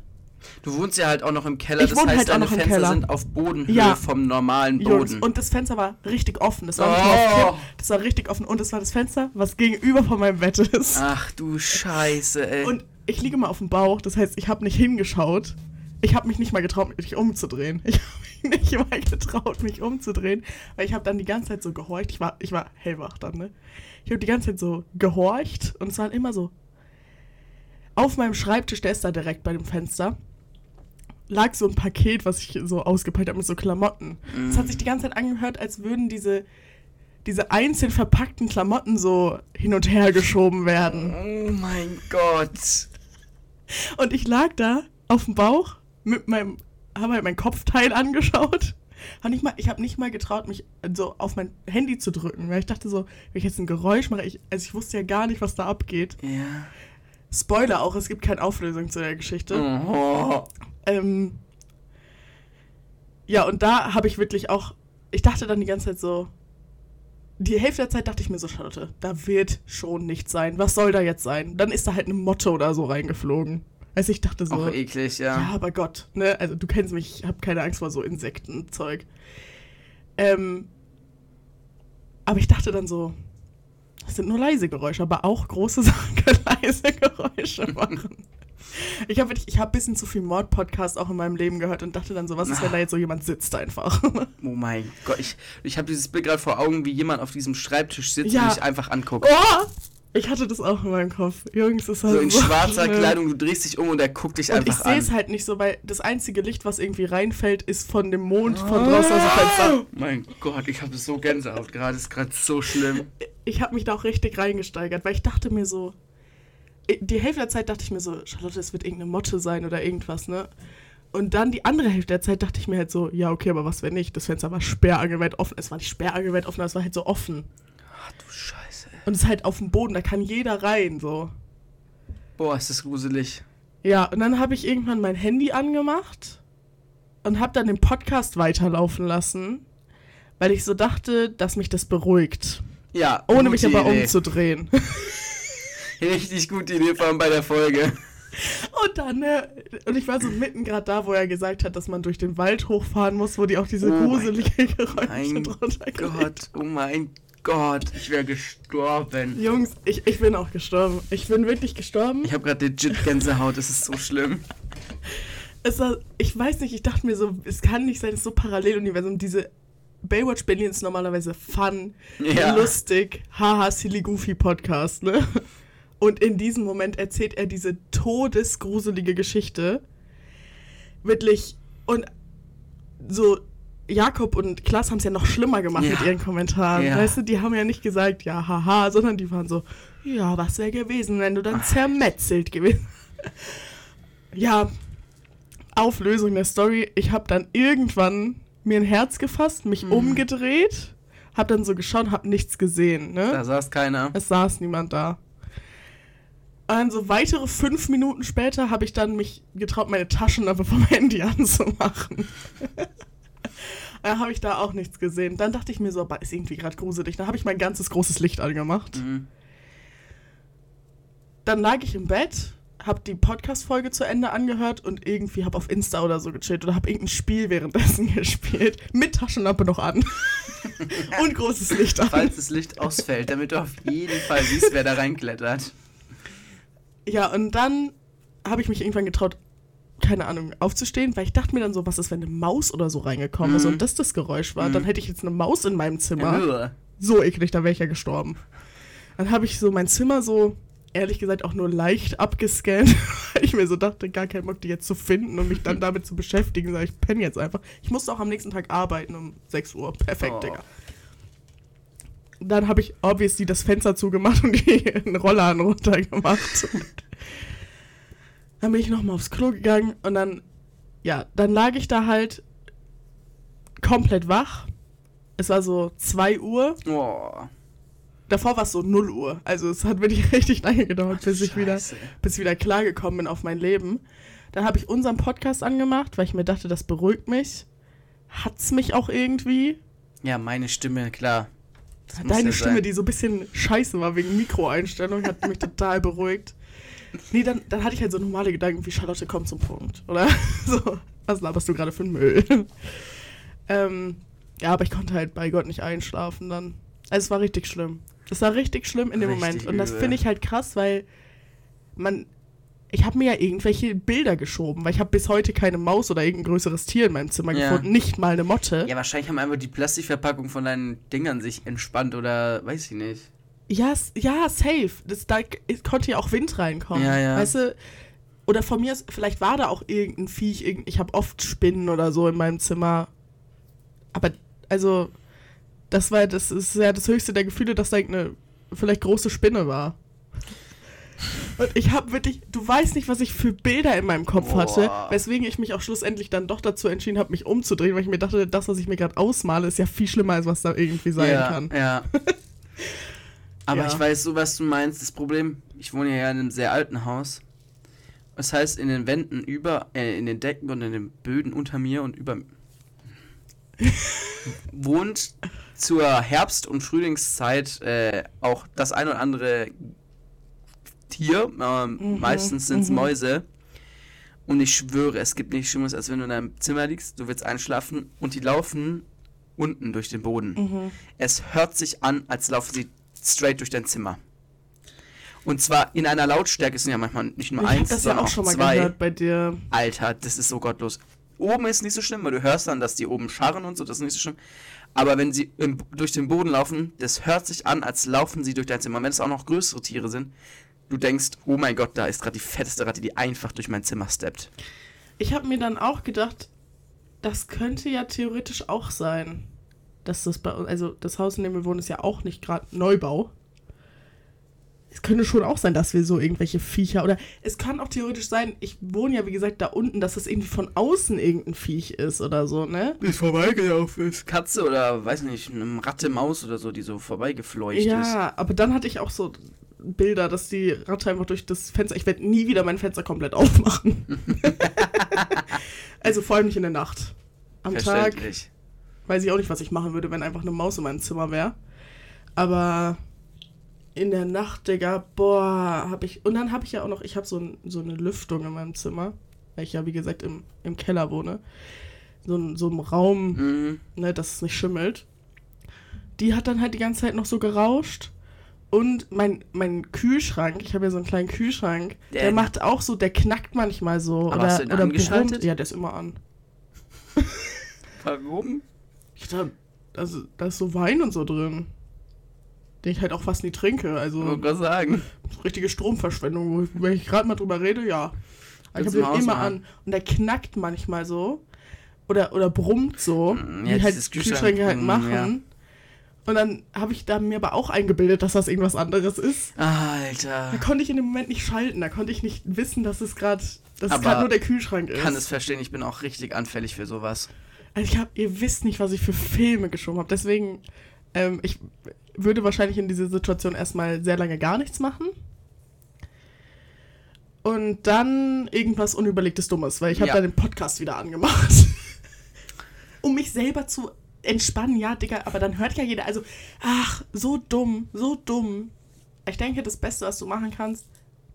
Du wohnst ja halt auch noch im Keller, Ich das wohne heißt, halt auch deine noch im Fenster Keller. sind auf Bodenhöhe Ja. vom normalen Jungs, Boden. und das Fenster war richtig offen. Das war nicht nur auf Oh. Kipp, das war richtig offen. Und es war das Fenster, was gegenüber von meinem Bett ist. Ach du Scheiße, ey. Und ich liege mal auf dem Bauch, das heißt, ich habe nicht hingeschaut. Ich habe mich nicht mal getraut, mich umzudrehen. Ich habe mich nicht mal getraut, mich umzudrehen, weil ich habe dann die ganze Zeit so gehorcht. Ich war, ich war hellwach dann, ne? Ich habe die ganze Zeit so gehorcht und es war immer so. Auf meinem Schreibtisch, der ist da direkt bei dem Fenster, lag so ein Paket, was ich so ausgepackt habe mit so Klamotten. Es hat sich die ganze Zeit angehört, als würden diese, diese einzeln verpackten Klamotten so hin und her geschoben werden. oh mein Gott. Und ich lag da auf dem Bauch mit meinem, habe halt mein Kopfteil angeschaut. Hab nicht mal, ich habe nicht mal getraut, mich so auf mein Handy zu drücken, weil ich dachte so, wenn ich jetzt ein Geräusch mache, ich, also ich wusste ja gar nicht, was da abgeht. Ja. Spoiler auch, es gibt keine Auflösung zu der Geschichte. Oh. Ähm, ja, und da habe ich wirklich auch, ich dachte dann die ganze Zeit so, die Hälfte der Zeit dachte ich mir so, Charlotte, da wird schon nichts sein. Was soll da jetzt sein? Dann ist da halt eine Motte oder so reingeflogen. Also ich dachte so, Auch eklig, ja. ja, aber Gott, ne? Also du kennst mich, ich habe keine Angst vor so Insektenzeug. Ähm, aber ich dachte dann so, das sind nur leise Geräusche, aber auch große Sachen können leise Geräusche machen. Ich habe ich hab ein bisschen zu viel Mord-Podcast auch in meinem Leben gehört und dachte dann so, was ist, wenn da jetzt so jemand sitzt einfach? Oh mein Gott, ich, ich habe dieses Bild gerade vor Augen, wie jemand auf diesem Schreibtisch sitzt Ja. und dich einfach anguckt. oh! Ich hatte das auch in meinem Kopf. Jungs, das war So in schwarzer schlimm. Kleidung, du drehst dich um und er guckt dich Und ich einfach sehe an. es halt nicht so, weil das einzige Licht, was irgendwie reinfällt, ist von dem Mond von draußen aus dem Fenster. Mein Gott, ich habe so Gänsehaut gerade, ist gerade so schlimm. ich habe mich da auch richtig reingesteigert, weil ich dachte mir so, die Hälfte der Zeit dachte ich mir so, Charlotte, es wird irgendeine Motte sein oder irgendwas, ne? Und dann die andere Hälfte der Zeit dachte ich mir halt so, ja, okay, aber was wenn nicht? Das Fenster war sperrangelweit offen. Es war nicht sperrangelweit offen, es war halt so offen. Ach du Scheiße. ey. Und es ist halt auf dem Boden, da kann jeder rein, so. Boah, ist das gruselig. Ja, und dann habe ich irgendwann mein Handy angemacht und habe dann den Podcast weiterlaufen lassen, weil ich so dachte, dass mich das beruhigt. Ja, Ohne mich aber Idee. umzudrehen. Richtig gute Idee, vor allem bei der Folge. Und dann, ne, und ich war so mitten gerade da, wo er gesagt hat, dass man durch den Wald hochfahren muss, wo die auch diese Oh gruselige Geräusche Mein drunter gelegt Gott, oh mein Gott, ich wäre gestorben. Jungs, ich, ich bin auch gestorben. Ich bin wirklich gestorben. Ich habe gerade legit Gänsehaut, das ist so schlimm. Es war, ich weiß nicht, ich dachte mir so, es kann nicht sein, es ist so Paralleluniversum. Diese Baywatch Berlin ist normalerweise fun, Ja. lustig, haha, silly goofy Podcast, ne? Und in diesem Moment erzählt er diese todesgruselige Geschichte. Wirklich. Und so, Jakob und Klaas haben es ja noch schlimmer gemacht Ja. mit ihren Kommentaren. Ja. Weißt du, die haben ja nicht gesagt, ja, haha, sondern die waren so, ja, was wäre gewesen, wenn du dann zermetzelt gewesen Ja, Auflösung der Story. Ich habe dann irgendwann mir ein Herz gefasst, mich umgedreht, habe dann so geschaut, habe nichts gesehen. Ne? Da saß keiner. Es saß niemand da. Und dann so weitere fünf Minuten später habe ich dann mich getraut, meine Taschenlampe vom Handy anzumachen. dann habe ich da auch nichts gesehen. Dann dachte ich mir so, aber ist irgendwie gerade gruselig. Dann habe ich mein ganzes großes Licht angemacht. Mhm. Dann lag ich im Bett, habe die Podcast-Folge zu Ende angehört und irgendwie habe auf Insta oder so gechillt oder habe irgendein Spiel währenddessen gespielt. Mit Taschenlampe noch an. und großes Licht an. Falls das Licht ausfällt, damit du auf jeden Fall siehst, wer da reinklettert. Ja, und dann habe ich mich irgendwann getraut, keine Ahnung, aufzustehen, weil ich dachte mir dann so, was ist, wenn eine Maus oder so reingekommen ist Mhm. und das das Geräusch war, Mhm. dann hätte ich jetzt eine Maus in meinem Zimmer. So eklig, da wäre ich ja gestorben. Dann habe ich so mein Zimmer so, ehrlich gesagt, auch nur leicht abgescannt, weil ich mir so dachte, gar keinen Bock, die jetzt zu finden und mich dann damit zu beschäftigen. Sag ich, penne jetzt einfach. Ich musste auch am nächsten Tag arbeiten um 6 Uhr. Perfekt, Oh. Digga. Dann habe ich obviously das Fenster zugemacht und den Roller runtergemacht. dann bin ich nochmal aufs Klo gegangen und dann, ja, dann lag ich da halt komplett wach Es war so 2 Uhr. Oh. Davor war es so 0 Uhr. Also es hat wirklich richtig lange gedauert, bis ich wieder, bis ich wieder klargekommen bin auf mein Leben. Dann habe ich unseren Podcast angemacht, weil ich mir dachte, das beruhigt mich. Hat's mich auch irgendwie. Ja, meine Stimme, klar. Das Deine ja Stimme, sein. die so ein bisschen scheiße war wegen Mikroeinstellung, hat mich total beruhigt. Nee, dann, dann hatte ich halt so normale Gedanken wie Charlotte kommt zum Punkt. Oder so, was laberst du gerade für einen Müll? ähm, ja, aber ich konnte halt bei Gott nicht einschlafen dann. Also es war richtig schlimm. Es war richtig schlimm in dem Richtig Moment. Und das finde ich halt krass, weil man. Ich habe mir ja irgendwelche Bilder geschoben, weil ich habe bis heute keine Maus oder irgendein größeres Tier in meinem Zimmer Ja. gefunden. Nicht mal eine Motte. Ja, wahrscheinlich haben einfach die Plastikverpackung von deinen Dingern sich entspannt oder weiß ich nicht. Ja, ja, safe. Das, da konnte ja auch Wind reinkommen. Ja, ja. Weißt du, oder von mir, ist- vielleicht war da auch irgendein Viech, irgend, ich habe oft Spinnen oder so in meinem Zimmer. Aber, also, das war, das ist ja das höchste der Gefühle, dass da eine vielleicht große Spinne war. Und ich habe wirklich, du weißt nicht, was ich für Bilder in meinem Kopf Boah. hatte, weswegen ich mich auch schlussendlich dann doch dazu entschieden habe, mich umzudrehen, weil ich mir dachte, das, was ich mir gerade ausmale, ist ja viel schlimmer, als was da irgendwie sein ja, kann. Ja. Aber Ja. ich weiß so, was du meinst. Das Problem, ich wohne ja in einem sehr alten Haus. Das heißt, in den Wänden über, äh, in den Decken und in den Böden unter mir und über wohnt zur Herbst- und Frühlingszeit äh, auch das ein oder andere Tier. Ähm, Mhm, meistens sind es mhm. Mäuse. Und ich schwöre, es gibt nichts Schlimmeres, als wenn du in deinem Zimmer liegst, du willst einschlafen und die laufen unten durch den Boden. Mhm. Es hört sich an, als laufen sie straight durch dein Zimmer. Und zwar in einer Lautstärke, es sind ja manchmal nicht nur Ich eins, das ja sondern auch schon mal zwei. gehört bei dir. Alter, das ist so gottlos. Oben ist nicht so schlimm, weil du hörst dann, dass die oben scharren und so, das ist nicht so schlimm. Aber wenn sie im, durch den Boden laufen, das hört sich an, als laufen sie durch dein Zimmer. Und wenn es auch noch größere Tiere sind, du denkst, oh mein Gott, da ist gerade die fetteste Ratte, die einfach durch mein Zimmer steppt. Ich habe mir dann auch gedacht, das könnte ja theoretisch auch sein, dass das bei uns, also das Haus, in dem wir wohnen, ist ja auch nicht gerade Neubau. Es könnte schon auch sein, dass wir so irgendwelche Viecher oder es kann auch theoretisch sein, ich wohne ja wie gesagt da unten, dass das irgendwie von außen irgendein Viech ist oder so, ne? Die vorbeigelaufen ist. Katze oder, weiß nicht, eine Ratte, Maus oder so, die so vorbeigefleucht ist. Ja, aber dann hatte ich auch so Bilder, dass die Ratte einfach durch das Fenster, ich werde nie wieder mein Fenster komplett aufmachen. also vor allem nicht in der Nacht. Am Tag weiß ich auch nicht, was ich machen würde, wenn einfach eine Maus in meinem Zimmer wäre. Aber in der Nacht, Digga, boah, hab ich. Und dann habe ich ja auch noch, ich habe so, ein, so eine Lüftung in meinem Zimmer, weil ich ja, wie gesagt, im, im Keller wohne. So, ein, so ein Raum, Mhm. ne, dass es nicht schimmelt. Die hat dann halt die ganze Zeit noch so gerauscht. Und mein, mein Kühlschrank, ich habe ja so einen kleinen Kühlschrank, der, Der- macht auch so, der knackt manchmal so. Aber oder hast du den oder angeschaltet? brummt. Ja, der ist immer an. Warum? Ich dachte, also, da ist so Wein und so drin. Den ich halt auch fast nie trinke. Also Ich wollte gerade sagen. richtige Stromverschwendung. Wo ich, wenn ich gerade mal drüber rede, ja. Ich habe den immer ausmachen? an. Und der knackt manchmal so. Oder, oder brummt so. Mm, ja, wie halt Kühlschränke halt mm, machen. ja. Und dann habe ich da mir aber auch eingebildet, dass das irgendwas anderes ist. Alter. Da konnte ich in dem Moment nicht schalten. Da konnte ich nicht wissen, dass es gerade nur der Kühlschrank ist. kann es verstehen, ich bin auch richtig anfällig für sowas. Also ich habe, ihr wisst nicht, was ich für Filme geschoben habe. Deswegen, ähm, ich würde wahrscheinlich in dieser Situation erstmal sehr lange gar nichts machen. Und dann irgendwas Unüberlegtes Dummes, weil ich habe Ja. dann den Podcast wieder angemacht. um mich selber zu entspannen, ja, Digga, aber dann hört ja jeder, also, ach, so dumm, so dumm. Ich denke, das Beste, was du machen kannst,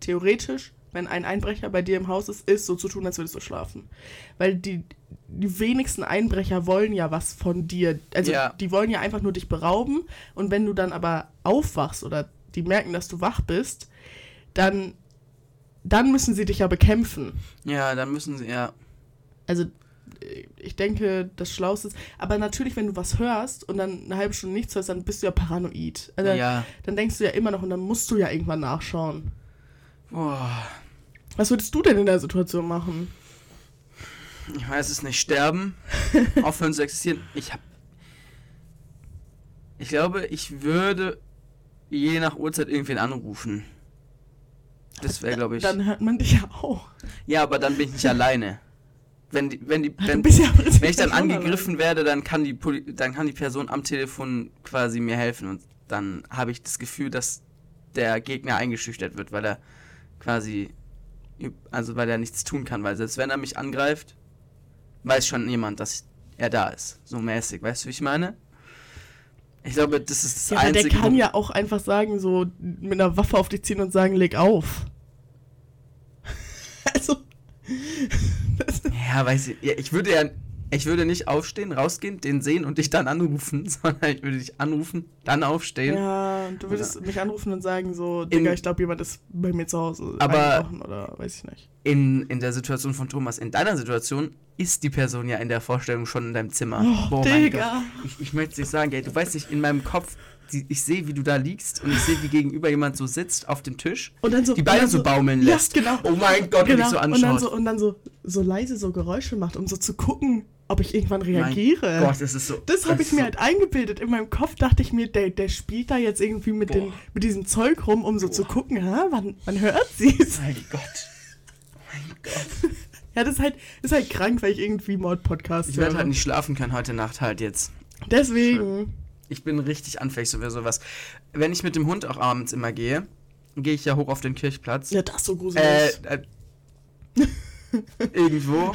theoretisch, wenn ein Einbrecher bei dir im Haus ist, ist so zu tun, als würdest du schlafen. Weil die, die wenigsten Einbrecher wollen ja was von dir. Also Ja. die wollen ja einfach nur dich berauben. Und wenn du dann aber aufwachst oder die merken, dass du wach bist, dann, dann müssen sie dich ja bekämpfen. Ja, dann müssen sie, ja. Also ich denke, das Schlauste ist. Aber natürlich, wenn du was hörst und dann eine halbe Stunde nichts hörst, dann bist du ja paranoid. Also, Ja. Dann denkst du ja immer noch und dann musst du ja irgendwann nachschauen. Boah. Was würdest du denn in der Situation machen? Ich weiß es nicht. Sterben. aufhören zu existieren. Ich hab. Ich glaube, ich würde je nach Uhrzeit irgendwen anrufen. Das wäre, glaube ich. Dann hört man dich ja auch. Ja, aber dann bin ich nicht alleine. Wenn die, wenn die, Du wenn, wenn ich dann angegriffen werde, dann kann die Poli dann kann die Person am Telefon quasi mir helfen und dann habe ich das Gefühl, dass der Gegner eingeschüchtert wird, weil er quasi also weil er nichts tun kann, weil selbst wenn er mich angreift, weiß schon jemand, dass er da ist, so mäßig, weißt du, wie ich meine? Ich glaube, das ist das Ja, aber der einzige kann ja auch einfach sagen, so mit einer Waffe auf dich ziehen und sagen, leg auf. also. Ja, weiß ich. Ja, ich würde ja. Ich würde nicht aufstehen, rausgehen, den sehen und dich dann anrufen, sondern ich würde dich anrufen, dann aufstehen. ja, und du würdest mich anrufen und sagen, so, Digga, In- ich glaube, jemand ist bei mir zu Hause. Aber- Oder weiß ich nicht. In, in der Situation von Thomas, in deiner Situation, ist die Person ja in der Vorstellung schon in deinem Zimmer. Oh, mein Digga. Gott. Ich, ich möchte es nicht sagen, ey, du weißt nicht, in meinem Kopf, die, ich sehe, wie du da liegst und ich sehe, wie gegenüber jemand so sitzt auf dem Tisch, Und dann so. die Beine dann so baumeln Ja, lässt. genau. Oh mein Gott, genau. und dich so und dann anschaut. so, und dann so, so leise so Geräusche macht, um so zu gucken, ob ich irgendwann reagiere. Mein Gott, das ist so. Das habe ich mir so, halt eingebildet. In meinem Kopf dachte ich mir, der, der spielt da jetzt irgendwie mit, den, mit diesem Zeug rum, um so zu Boah. gucken, hä, wann, wann hört sie es? Mein Gott. Mein Gott. Ja, das ist halt, das ist halt krank, weil ich irgendwie Mord-Podcast Ich werde halt nicht schlafen können heute Nacht halt jetzt. Deswegen. Ich bin richtig anfällig für sowas. Wenn ich mit dem Hund auch abends immer gehe, gehe ich ja hoch auf den Kirchplatz. Ja, das ist so gruselig. Äh, äh, irgendwo.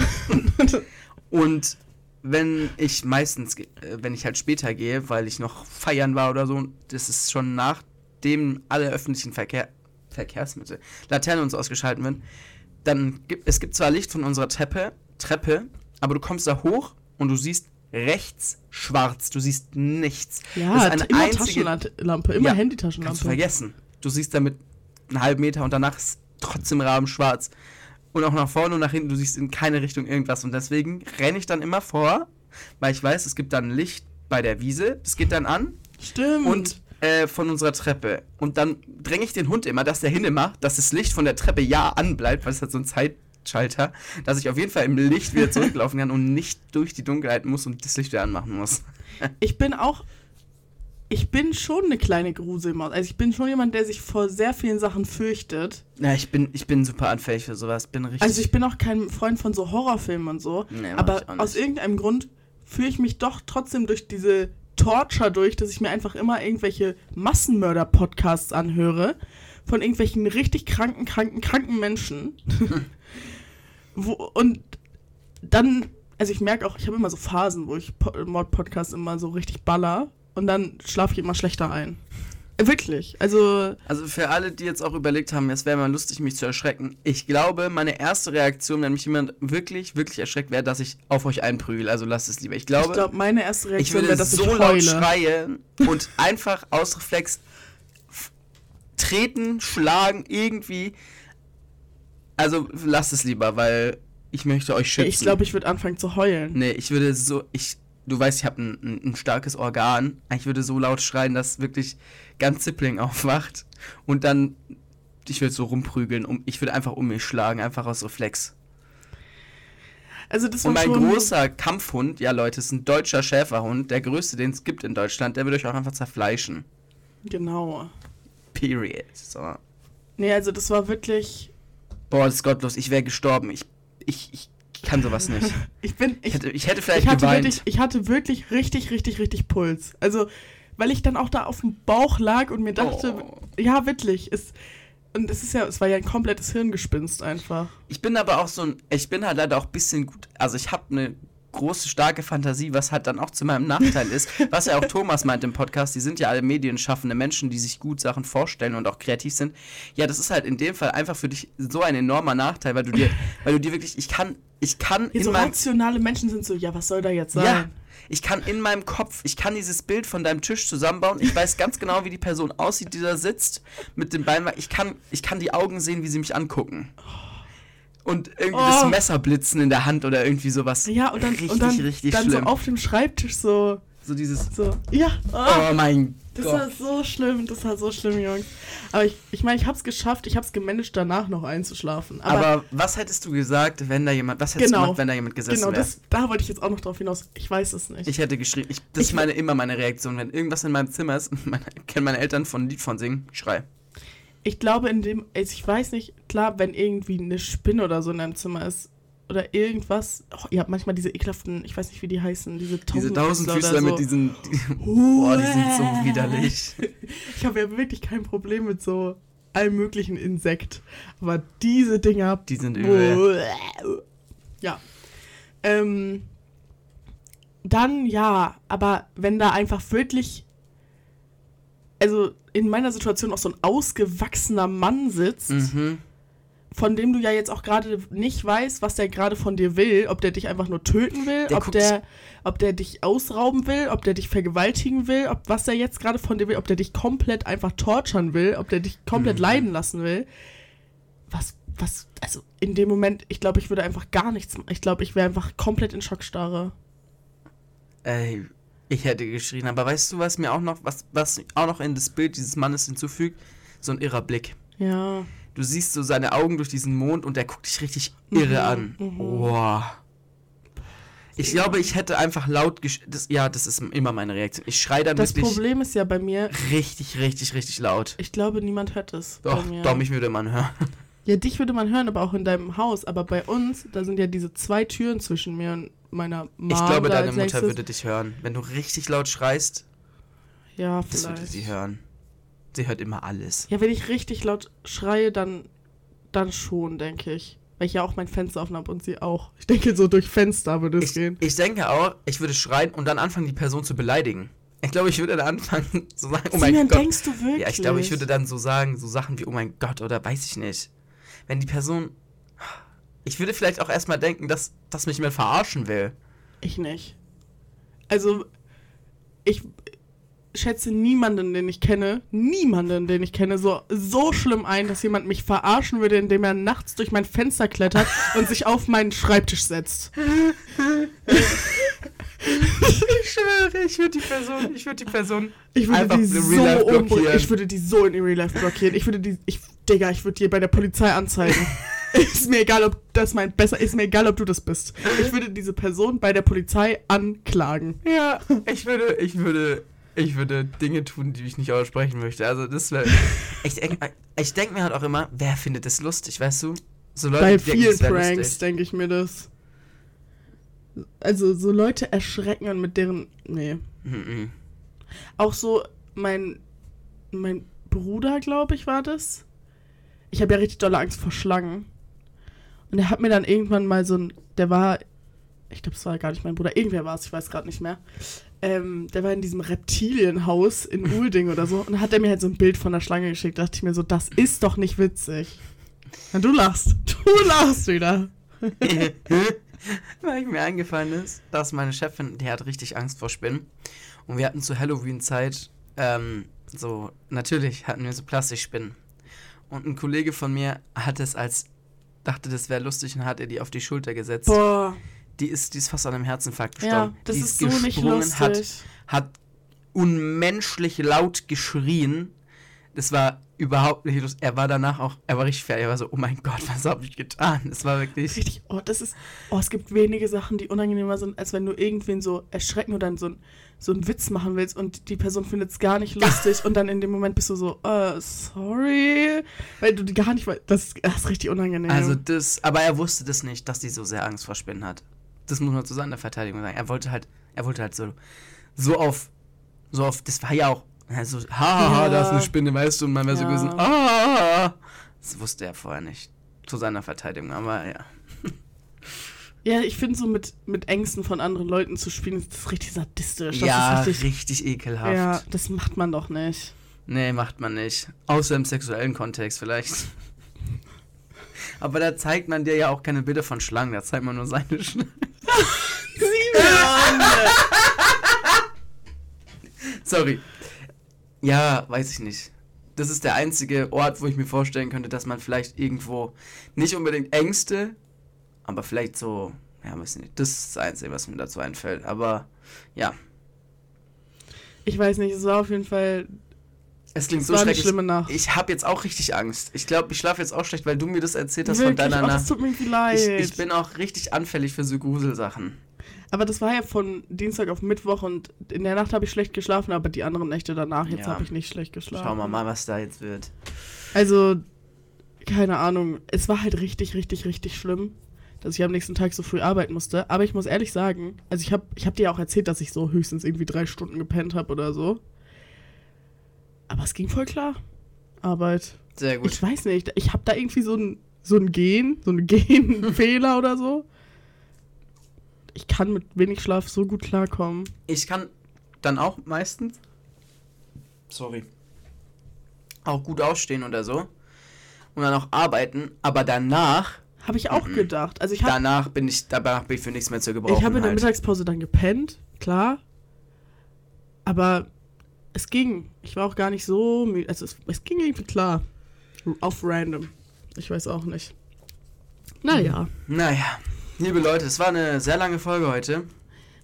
Und wenn ich meistens, äh, wenn ich halt später gehe, weil ich noch feiern war oder so, das ist schon nachdem alle öffentlichen Verkehr, Verkehrsmittel, Laternen und so ausgeschalten werden, dann gibt es gibt zwar Licht von unserer Treppe, Treppe, aber du kommst da hoch und du siehst rechts schwarz, du siehst nichts. ja, das ist eine immer einzige- Taschenlampe, immer Ja, Kannst Handytaschenlampe. du vergessen. Du siehst damit einen halben Meter und danach ist trotzdem Rahmen schwarz. Und auch nach vorne und nach hinten, du siehst in keine Richtung irgendwas. Und deswegen renne ich dann immer vor, weil ich weiß, es gibt dann Licht bei der Wiese. Das geht dann an Stimmt. und äh, von unserer Treppe. Und dann dränge ich den Hund immer, dass der hin immer, dass das Licht von der Treppe ja anbleibt, weil es hat so einen Zeitschalter, dass ich auf jeden Fall im Licht wieder zurücklaufen kann und nicht durch die Dunkelheit muss und das Licht wieder anmachen muss. ich bin auch. Ich bin schon eine kleine Gruselmaus. Also ich bin schon jemand, der sich vor sehr vielen Sachen fürchtet. Ja, ich bin, ich bin super anfällig für sowas. Bin richtig. Also ich bin auch kein Freund von so Horrorfilmen und so. Nee, aber aus irgendeinem Grund fühle ich mich doch trotzdem durch diese Torture durch, dass ich mir einfach immer irgendwelche Massenmörder-Podcasts anhöre von irgendwelchen richtig kranken, kranken, kranken Menschen. wo, und dann, also ich merke auch, ich habe immer so Phasen, wo ich Po- Mord-Podcasts immer so richtig baller und dann schlafe ich immer schlechter ein. Wirklich. Also, Also für alle, die jetzt auch überlegt haben, es wäre mal lustig, mich zu erschrecken. Ich glaube, meine erste Reaktion, wenn mich jemand wirklich, wirklich erschreckt, wäre, dass ich auf euch einprügel. Also lasst es lieber. Ich glaube, ich glaube, meine erste Reaktion würde wäre, dass so ich laut heule. schreien und einfach aus Reflex treten, schlagen, irgendwie. Also lasst es lieber, weil ich möchte euch schützen. Ich glaube, ich würde anfangen zu heulen. Nee, ich würde so, ich, du weißt, ich habe ein, ein, ein starkes Organ. Ich würde so laut schreien, dass wirklich ganz Zipling aufwacht. Und dann, ich würde so rumprügeln. Um, ich würde einfach um mich schlagen, einfach aus Reflex. Also das war Und mein großer Kampfhund, ja Leute, ist ein deutscher Schäferhund, der größte, den es gibt in Deutschland, der würde euch auch einfach zerfleischen. genau. Period. So. Nee, also das war wirklich Boah, das ist gottlos, ich wäre gestorben. Ich, ich, ich kann sowas nicht. ich bin Ich ich, hätte, ich hätte vielleicht ich hatte geweint. wirklich ich hatte wirklich richtig richtig richtig Puls. Also, weil ich dann auch da auf dem Bauch lag und mir dachte, Oh. ja, wirklich, es und es ist ja es war ja ein komplettes Hirngespinst einfach. Ich bin aber auch so ein, ich bin halt leider auch ein bisschen gut, also ich habe eine große, starke Fantasie, was halt dann auch zu meinem Nachteil ist, was ja auch Thomas meint im Podcast, die sind ja alle medienschaffende Menschen, die sich gut Sachen vorstellen und auch kreativ sind. Ja, das ist halt in dem Fall einfach für dich so ein enormer Nachteil, weil du dir, weil du dir wirklich, ich kann, ich kann Ja, in so rationale Menschen sind so, ja, was soll da jetzt sein? ja, ich kann in meinem Kopf, ich kann dieses Bild von deinem Tisch zusammenbauen. Ich weiß ganz genau, wie die Person aussieht, die da sitzt mit dem Bein. Ich kann, ich kann die Augen sehen, wie sie mich angucken. Und irgendwie das Oh. Messer blitzen in der Hand oder irgendwie sowas. Ja, und dann, richtig, und dann, richtig dann so schlimm. auf dem Schreibtisch so, so dieses. so, ja, oh, Oh mein das war Gott. so schlimm, das war so schlimm, Jungs. Aber ich, ich meine, ich hab's geschafft, ich hab's gemanagt, danach noch einzuschlafen. Aber, Aber, was hättest du gesagt, wenn da jemand, was hättest Genau. du gemacht, wenn da jemand gesessen genau, wäre? das, da wollte ich jetzt auch noch drauf hinaus. Ich weiß es nicht. Ich hätte geschrien. Ich, das Ich- ist meine, immer meine Reaktion. Wenn irgendwas in meinem Zimmer ist, meine, kennen meine Eltern von ein Lied von singen, ich schrei. Ich glaube, in dem, also ich weiß nicht, klar, wenn irgendwie eine Spinne oder so in deinem Zimmer ist, oder irgendwas. Oh, ihr habt manchmal diese ekelhaften, ich weiß nicht, wie die heißen, diese Diese Tausendfüßler Tausendfüßler oder mit so. diesen. Die, boah, die sind so widerlich. Ich habe ja wirklich kein Problem mit so allem möglichen Insekt. Aber diese Dinger. Die sind übel. Ja. Ähm, dann ja, aber wenn da einfach wirklich. Also in meiner Situation auch so ein ausgewachsener Mann sitzt, Mhm. von dem du ja jetzt auch gerade nicht weißt, was der gerade von dir will, ob der dich einfach nur töten will, Der ob der, ob der dich ausrauben will, ob der dich vergewaltigen will, ob was er jetzt gerade von dir will, ob der dich komplett einfach torturen will, ob der dich komplett Mhm. leiden lassen will. Was, was, also in dem Moment, ich glaube, ich würde einfach gar nichts machen. Ich glaube, ich wäre einfach komplett in Schockstarre. Ey, ich hätte geschrien, aber weißt du, was mir auch noch, was, was auch noch in das Bild dieses Mannes hinzufügt? So ein irrer Blick. Ja. Du siehst so seine Augen durch diesen Mond und der guckt dich richtig irre Mhm, an. mhm. Boah. Ich glaube, ich hätte einfach laut gesch das, Ja, das ist immer meine Reaktion. Ich schreie dann Das wirklich Problem ist ja bei mir, richtig, richtig, richtig laut. ich glaube, niemand hört es. Doch, bei mir. doch, mich würde man hören. Ja, dich würde man hören, aber auch in deinem Haus. Aber bei uns, da sind ja diese zwei Türen zwischen mir und meiner Mom. Ich glaube, deine Mutter nächstes. würde dich hören. Wenn du richtig laut schreist, Ja, das würde vielleicht. sie hören. Sie hört immer alles. Ja, wenn ich richtig laut schreie, dann, dann schon, denke ich. Weil ich ja auch mein Fenster offen habe und sie auch. Ich denke, so durch Fenster würde es Ich, gehen. ich denke auch, ich würde schreien und dann anfangen, die Person zu beleidigen. Ich glaube, ich würde dann anfangen zu sagen, oh mein Simon, Gott. denkst du wirklich? Ja, ich glaube, ich würde dann so sagen, so Sachen wie, oh mein Gott, oder weiß ich nicht. Wenn die Person. Ich würde vielleicht auch erstmal denken, dass, dass mich jemand verarschen will. Ich nicht. Also, ich schätze niemanden, den ich kenne, niemanden, den ich kenne, so, so schlimm ein, dass jemand mich verarschen würde, indem er nachts durch mein Fenster klettert und sich auf meinen Schreibtisch setzt. Ich schwöre, ich würde die Person, ich würde die Person. Ich würde Einfach die so blockieren. Ich würde die so in Real Life blockieren. Ich würde die. Ich, Digga, ich würde die bei der Polizei anzeigen. ist mir egal, ob das mein besser. Ist mir egal, ob du das bist. Ich würde diese Person bei der Polizei anklagen. Ja, ich würde, ich würde, ich würde Dinge tun, die ich nicht aussprechen möchte. Also das wäre. Ich denke ich denk mir halt auch immer, wer findet das lustig, weißt du? So Leute, bei denken, vielen wär Pranks denke ich mir das. Also so Leute erschrecken und mit deren. Nee. Mhm. Auch so mein. Mein Bruder, glaube ich, war das. Ich habe ja richtig dolle Angst vor Schlangen. Und er hat mir dann irgendwann mal so ein. Der war. Ich glaube, es war gar nicht mein Bruder. Irgendwer war es, ich weiß gerade nicht mehr. Ähm, der war in diesem Reptilienhaus in Ulding oder so. Und dann hat er mir halt so ein Bild von der Schlange geschickt. Da dachte ich mir so, das ist doch nicht witzig. Na, du lachst. Du lachst wieder. Weil mir eingefallen ist, dass meine Chefin, die hat richtig Angst vor Spinnen. Und wir hatten zur Halloween-Zeit, ähm, so, natürlich hatten wir so Plastikspinnen. Und ein Kollege von mir hat es als, dachte, das wäre lustig und hat ihr die auf die Schulter gesetzt. Boah. Die ist, die ist fast an einem Herzinfarkt Ja, gestorben. das die ist so nicht lustig. Hat, hat unmenschlich laut geschrien. Das war überhaupt nicht lustig. Er war danach auch, er war richtig fertig. Er war so, oh mein Gott, was habe ich getan? Das war wirklich. Richtig, oh, das ist, oh, es gibt wenige Sachen, die unangenehmer sind, als wenn du irgendwen so erschrecken oder dann so, ein, so einen Witz machen willst und die Person findet es gar nicht lustig und dann in dem Moment bist du so, äh, sorry, weil du die gar nicht weißt, das, das ist richtig unangenehm. Also das, aber er wusste das nicht, dass die so sehr Angst vor Spinnen hat. Das muss man zu seiner Verteidigung sagen. Er wollte halt, er wollte halt so, so auf, so auf, das war ja auch, also, haha, Ja. da ist eine Spinne, weißt du, und man wäre so Ja. gewesen, ah, das wusste er vorher nicht. Zu seiner Verteidigung, aber ja. ja, ich finde so mit, mit Ängsten von anderen Leuten zu spielen, ist das richtig sadistisch. Das ja, ist richtig, richtig ekelhaft. ja, das macht man doch nicht. Nee, macht man nicht. Außer im sexuellen Kontext vielleicht. Aber da zeigt man dir ja auch keine Bilder von Schlangen, da zeigt man nur seine Schlangen. Sorry. Ja, weiß ich nicht. Das ist der einzige Ort, wo ich mir vorstellen könnte, dass man vielleicht irgendwo nicht unbedingt Ängste, aber vielleicht so, ja, weiß ich nicht. Das ist das Einzige, was mir dazu einfällt. Aber ja, Ich weiß nicht, es war auf jeden Fall, es klingt es so schrecklich. schlimme Nacht. Ich habe jetzt auch richtig Angst. Ich glaube, ich schlafe jetzt auch schlecht, weil du mir das erzählt hast von Wirklich, deiner oh, das Nacht. tut mir leid. Ich, ich bin auch richtig anfällig für so Gruselsachen. Aber das war ja von Dienstag auf Mittwoch und in der Nacht habe ich schlecht geschlafen, aber die anderen Nächte danach, jetzt Ja. habe ich nicht schlecht geschlafen. Schauen wir mal, was da jetzt wird. Also, keine Ahnung, es war halt richtig, richtig, richtig schlimm. Dass ich am nächsten Tag so früh arbeiten musste. Aber ich muss ehrlich sagen, also ich habe ich hab dir ja auch erzählt, dass ich so höchstens irgendwie drei Stunden gepennt habe oder so. Aber es ging voll klar. Arbeit. Sehr gut. Ich weiß nicht, ich habe da irgendwie so ein, so ein Gen, so einen Genfehler oder so. Ich kann mit wenig Schlaf so gut klarkommen. Ich kann dann auch meistens, sorry, auch gut ausstehen oder so und dann auch arbeiten, aber danach, Habe ich auch Mhm. gedacht. Also ich habe danach bin ich, danach bin ich für nichts mehr zu gebrauchen. ich habe in der halt. Mittagspause dann gepennt, klar. Aber es ging. Ich war auch gar nicht so müde. Also es, es ging irgendwie klar. Auf random. Ich weiß auch nicht. Naja. Naja, liebe Leute, es war eine sehr lange Folge heute.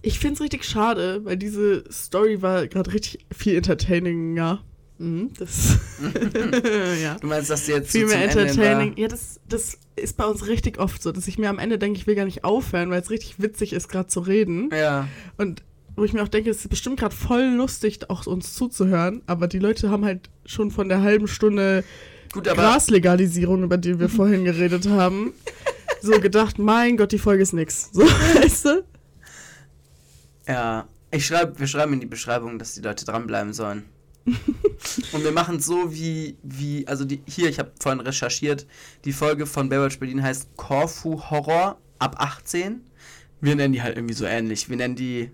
Ich finde es richtig schade, weil diese Story war gerade richtig viel entertaininger. Mhm, das. ja. Du meinst, dass du jetzt Viel so mehr entertaining. Ja, das, das ist bei uns richtig oft so, dass ich mir am Ende denke, ich will gar nicht aufhören, weil es richtig witzig ist, gerade zu reden. Ja, Und wo ich mir auch denke, es ist bestimmt gerade voll lustig, auch uns zuzuhören, aber die Leute haben halt schon von der halben Stunde gut, Graslegalisierung, über die wir vorhin geredet haben, so gedacht, mein Gott, die Folge ist nix. So, weißt du? ja, ich schreibe, wir schreiben in die Beschreibung, dass die Leute dranbleiben sollen. Und wir machen es so wie, wie, also die, hier, ich habe vorhin recherchiert, die Folge von Baywatch Berlin heißt Corfu Horror ab 18. Wir nennen die halt irgendwie so ähnlich. Wir nennen die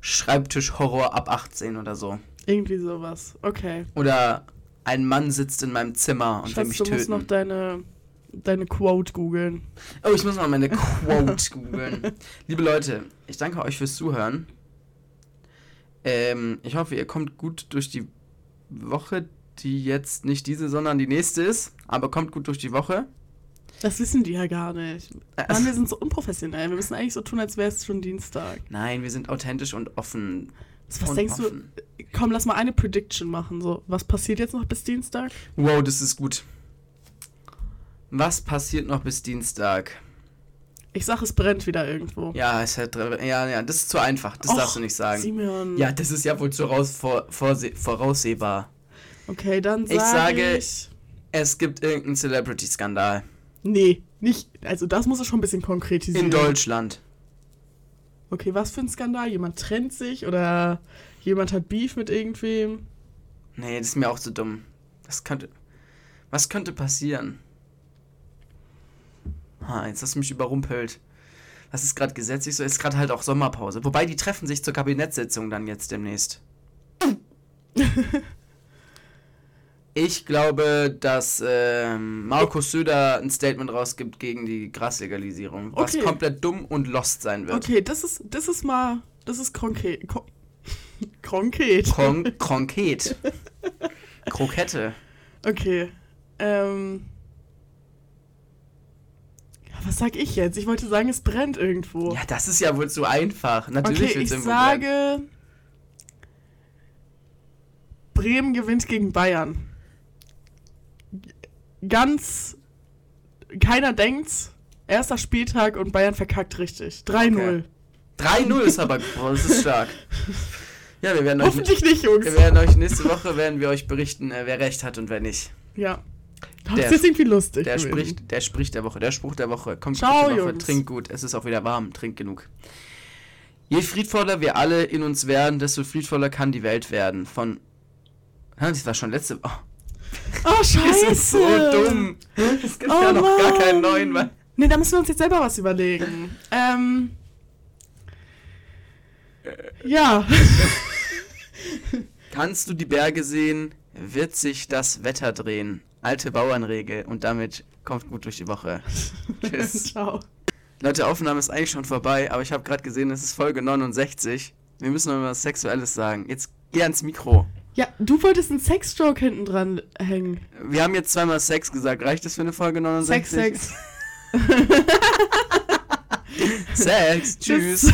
Schreibtisch Horror ab 18 oder so. Irgendwie sowas. Okay. Oder ein Mann sitzt in meinem Zimmer und will Schatz, mich du musst noch töten. deine, deine Quote googeln. Oh, ich muss mal meine Quote googeln. Liebe Leute, ich danke euch fürs Zuhören. Ähm, ich hoffe, ihr kommt gut durch die Woche, die jetzt nicht diese, sondern die nächste ist. Aber kommt gut durch die Woche. Das wissen die ja gar nicht. Mann, wir sind so unprofessionell. Wir müssen eigentlich so tun, als wäre es schon Dienstag. Nein, wir sind authentisch und offen. Was und denkst offen. du? Komm, lass mal eine Prediction machen. So, was passiert jetzt noch bis Dienstag? Wow, das ist gut. Was passiert noch bis Dienstag? Ich sag, es brennt wieder irgendwo. Ja, es hat, ja, ja, das ist zu einfach. Das Och, darfst du nicht sagen. Simeon. Ja, das ist ja wohl zu raus, vor, vorse- voraussehbar. Okay, dann sag Ich sage- ich... Es gibt irgendeinen Celebrity-Skandal. Nee, nicht. Also das muss es schon ein bisschen konkretisieren. In Deutschland. Okay, was für ein Skandal? Jemand trennt sich oder jemand hat Beef mit irgendwem? Nee, das ist mir auch zu dumm. Das könnte. Was könnte passieren? Ha, jetzt hast du mich überrumpelt. Das ist gerade gesetzlich so, ist gerade halt auch Sommerpause. Wobei die treffen sich zur Kabinettssitzung dann jetzt demnächst. ich glaube, dass ähm, Markus Söder ein Statement rausgibt gegen die Graslegalisierung, was Okay. komplett dumm und lost sein wird. Okay, das ist, das ist mal, das ist konkret. Ko konkret. Kon konkret. Krokette. Okay. Ähm. Was sag ich jetzt? Ich wollte sagen, es brennt irgendwo. Ja, das ist ja wohl zu einfach. Natürlich okay, wird's ich irgendwo brennen. sage. Bremen gewinnt gegen Bayern. Ganz. Keiner denkt's. Erster Spieltag und Bayern verkackt richtig. 3-0. 3-0 ist aber, boah, das ist stark. Ja, wir werden euch, Hoffentlich nicht, Jungs. wir werden euch nächste Woche werden wir euch berichten, äh, wer recht hat und wer nicht. Ja. Das Der- ist irgendwie lustig. Der gewesen. spricht, der spricht der Woche, der Spruch der Woche. Kommt Ciao, Woche, Jungs. trink gut, es ist auch wieder warm, trink genug. Je friedvoller wir alle in uns werden, desto friedvoller kann die Welt werden. Von. Das war schon letzte Woche. Oh, das scheiße. ist so dumm. Es gibt Oh, ja noch gar keinen Mann. neuen. Mann. Nee, da müssen wir uns jetzt selber was überlegen. ähm. Ja. Kannst du die Berge sehen, wird sich das Wetter drehen. Alte Bauernregel und damit kommt gut durch die Woche. Tschüss. Ciao. Leute, Aufnahme ist eigentlich schon vorbei, aber ich habe gerade gesehen, es ist Folge 69. Wir müssen noch mal was Sexuelles sagen. Jetzt geh ans Mikro. Ja, du wolltest einen Sexstroke hinten dran hängen. Wir haben jetzt zweimal Sex gesagt. Reicht das für eine Folge 69? Sex, Sex. Sex. Tschüss.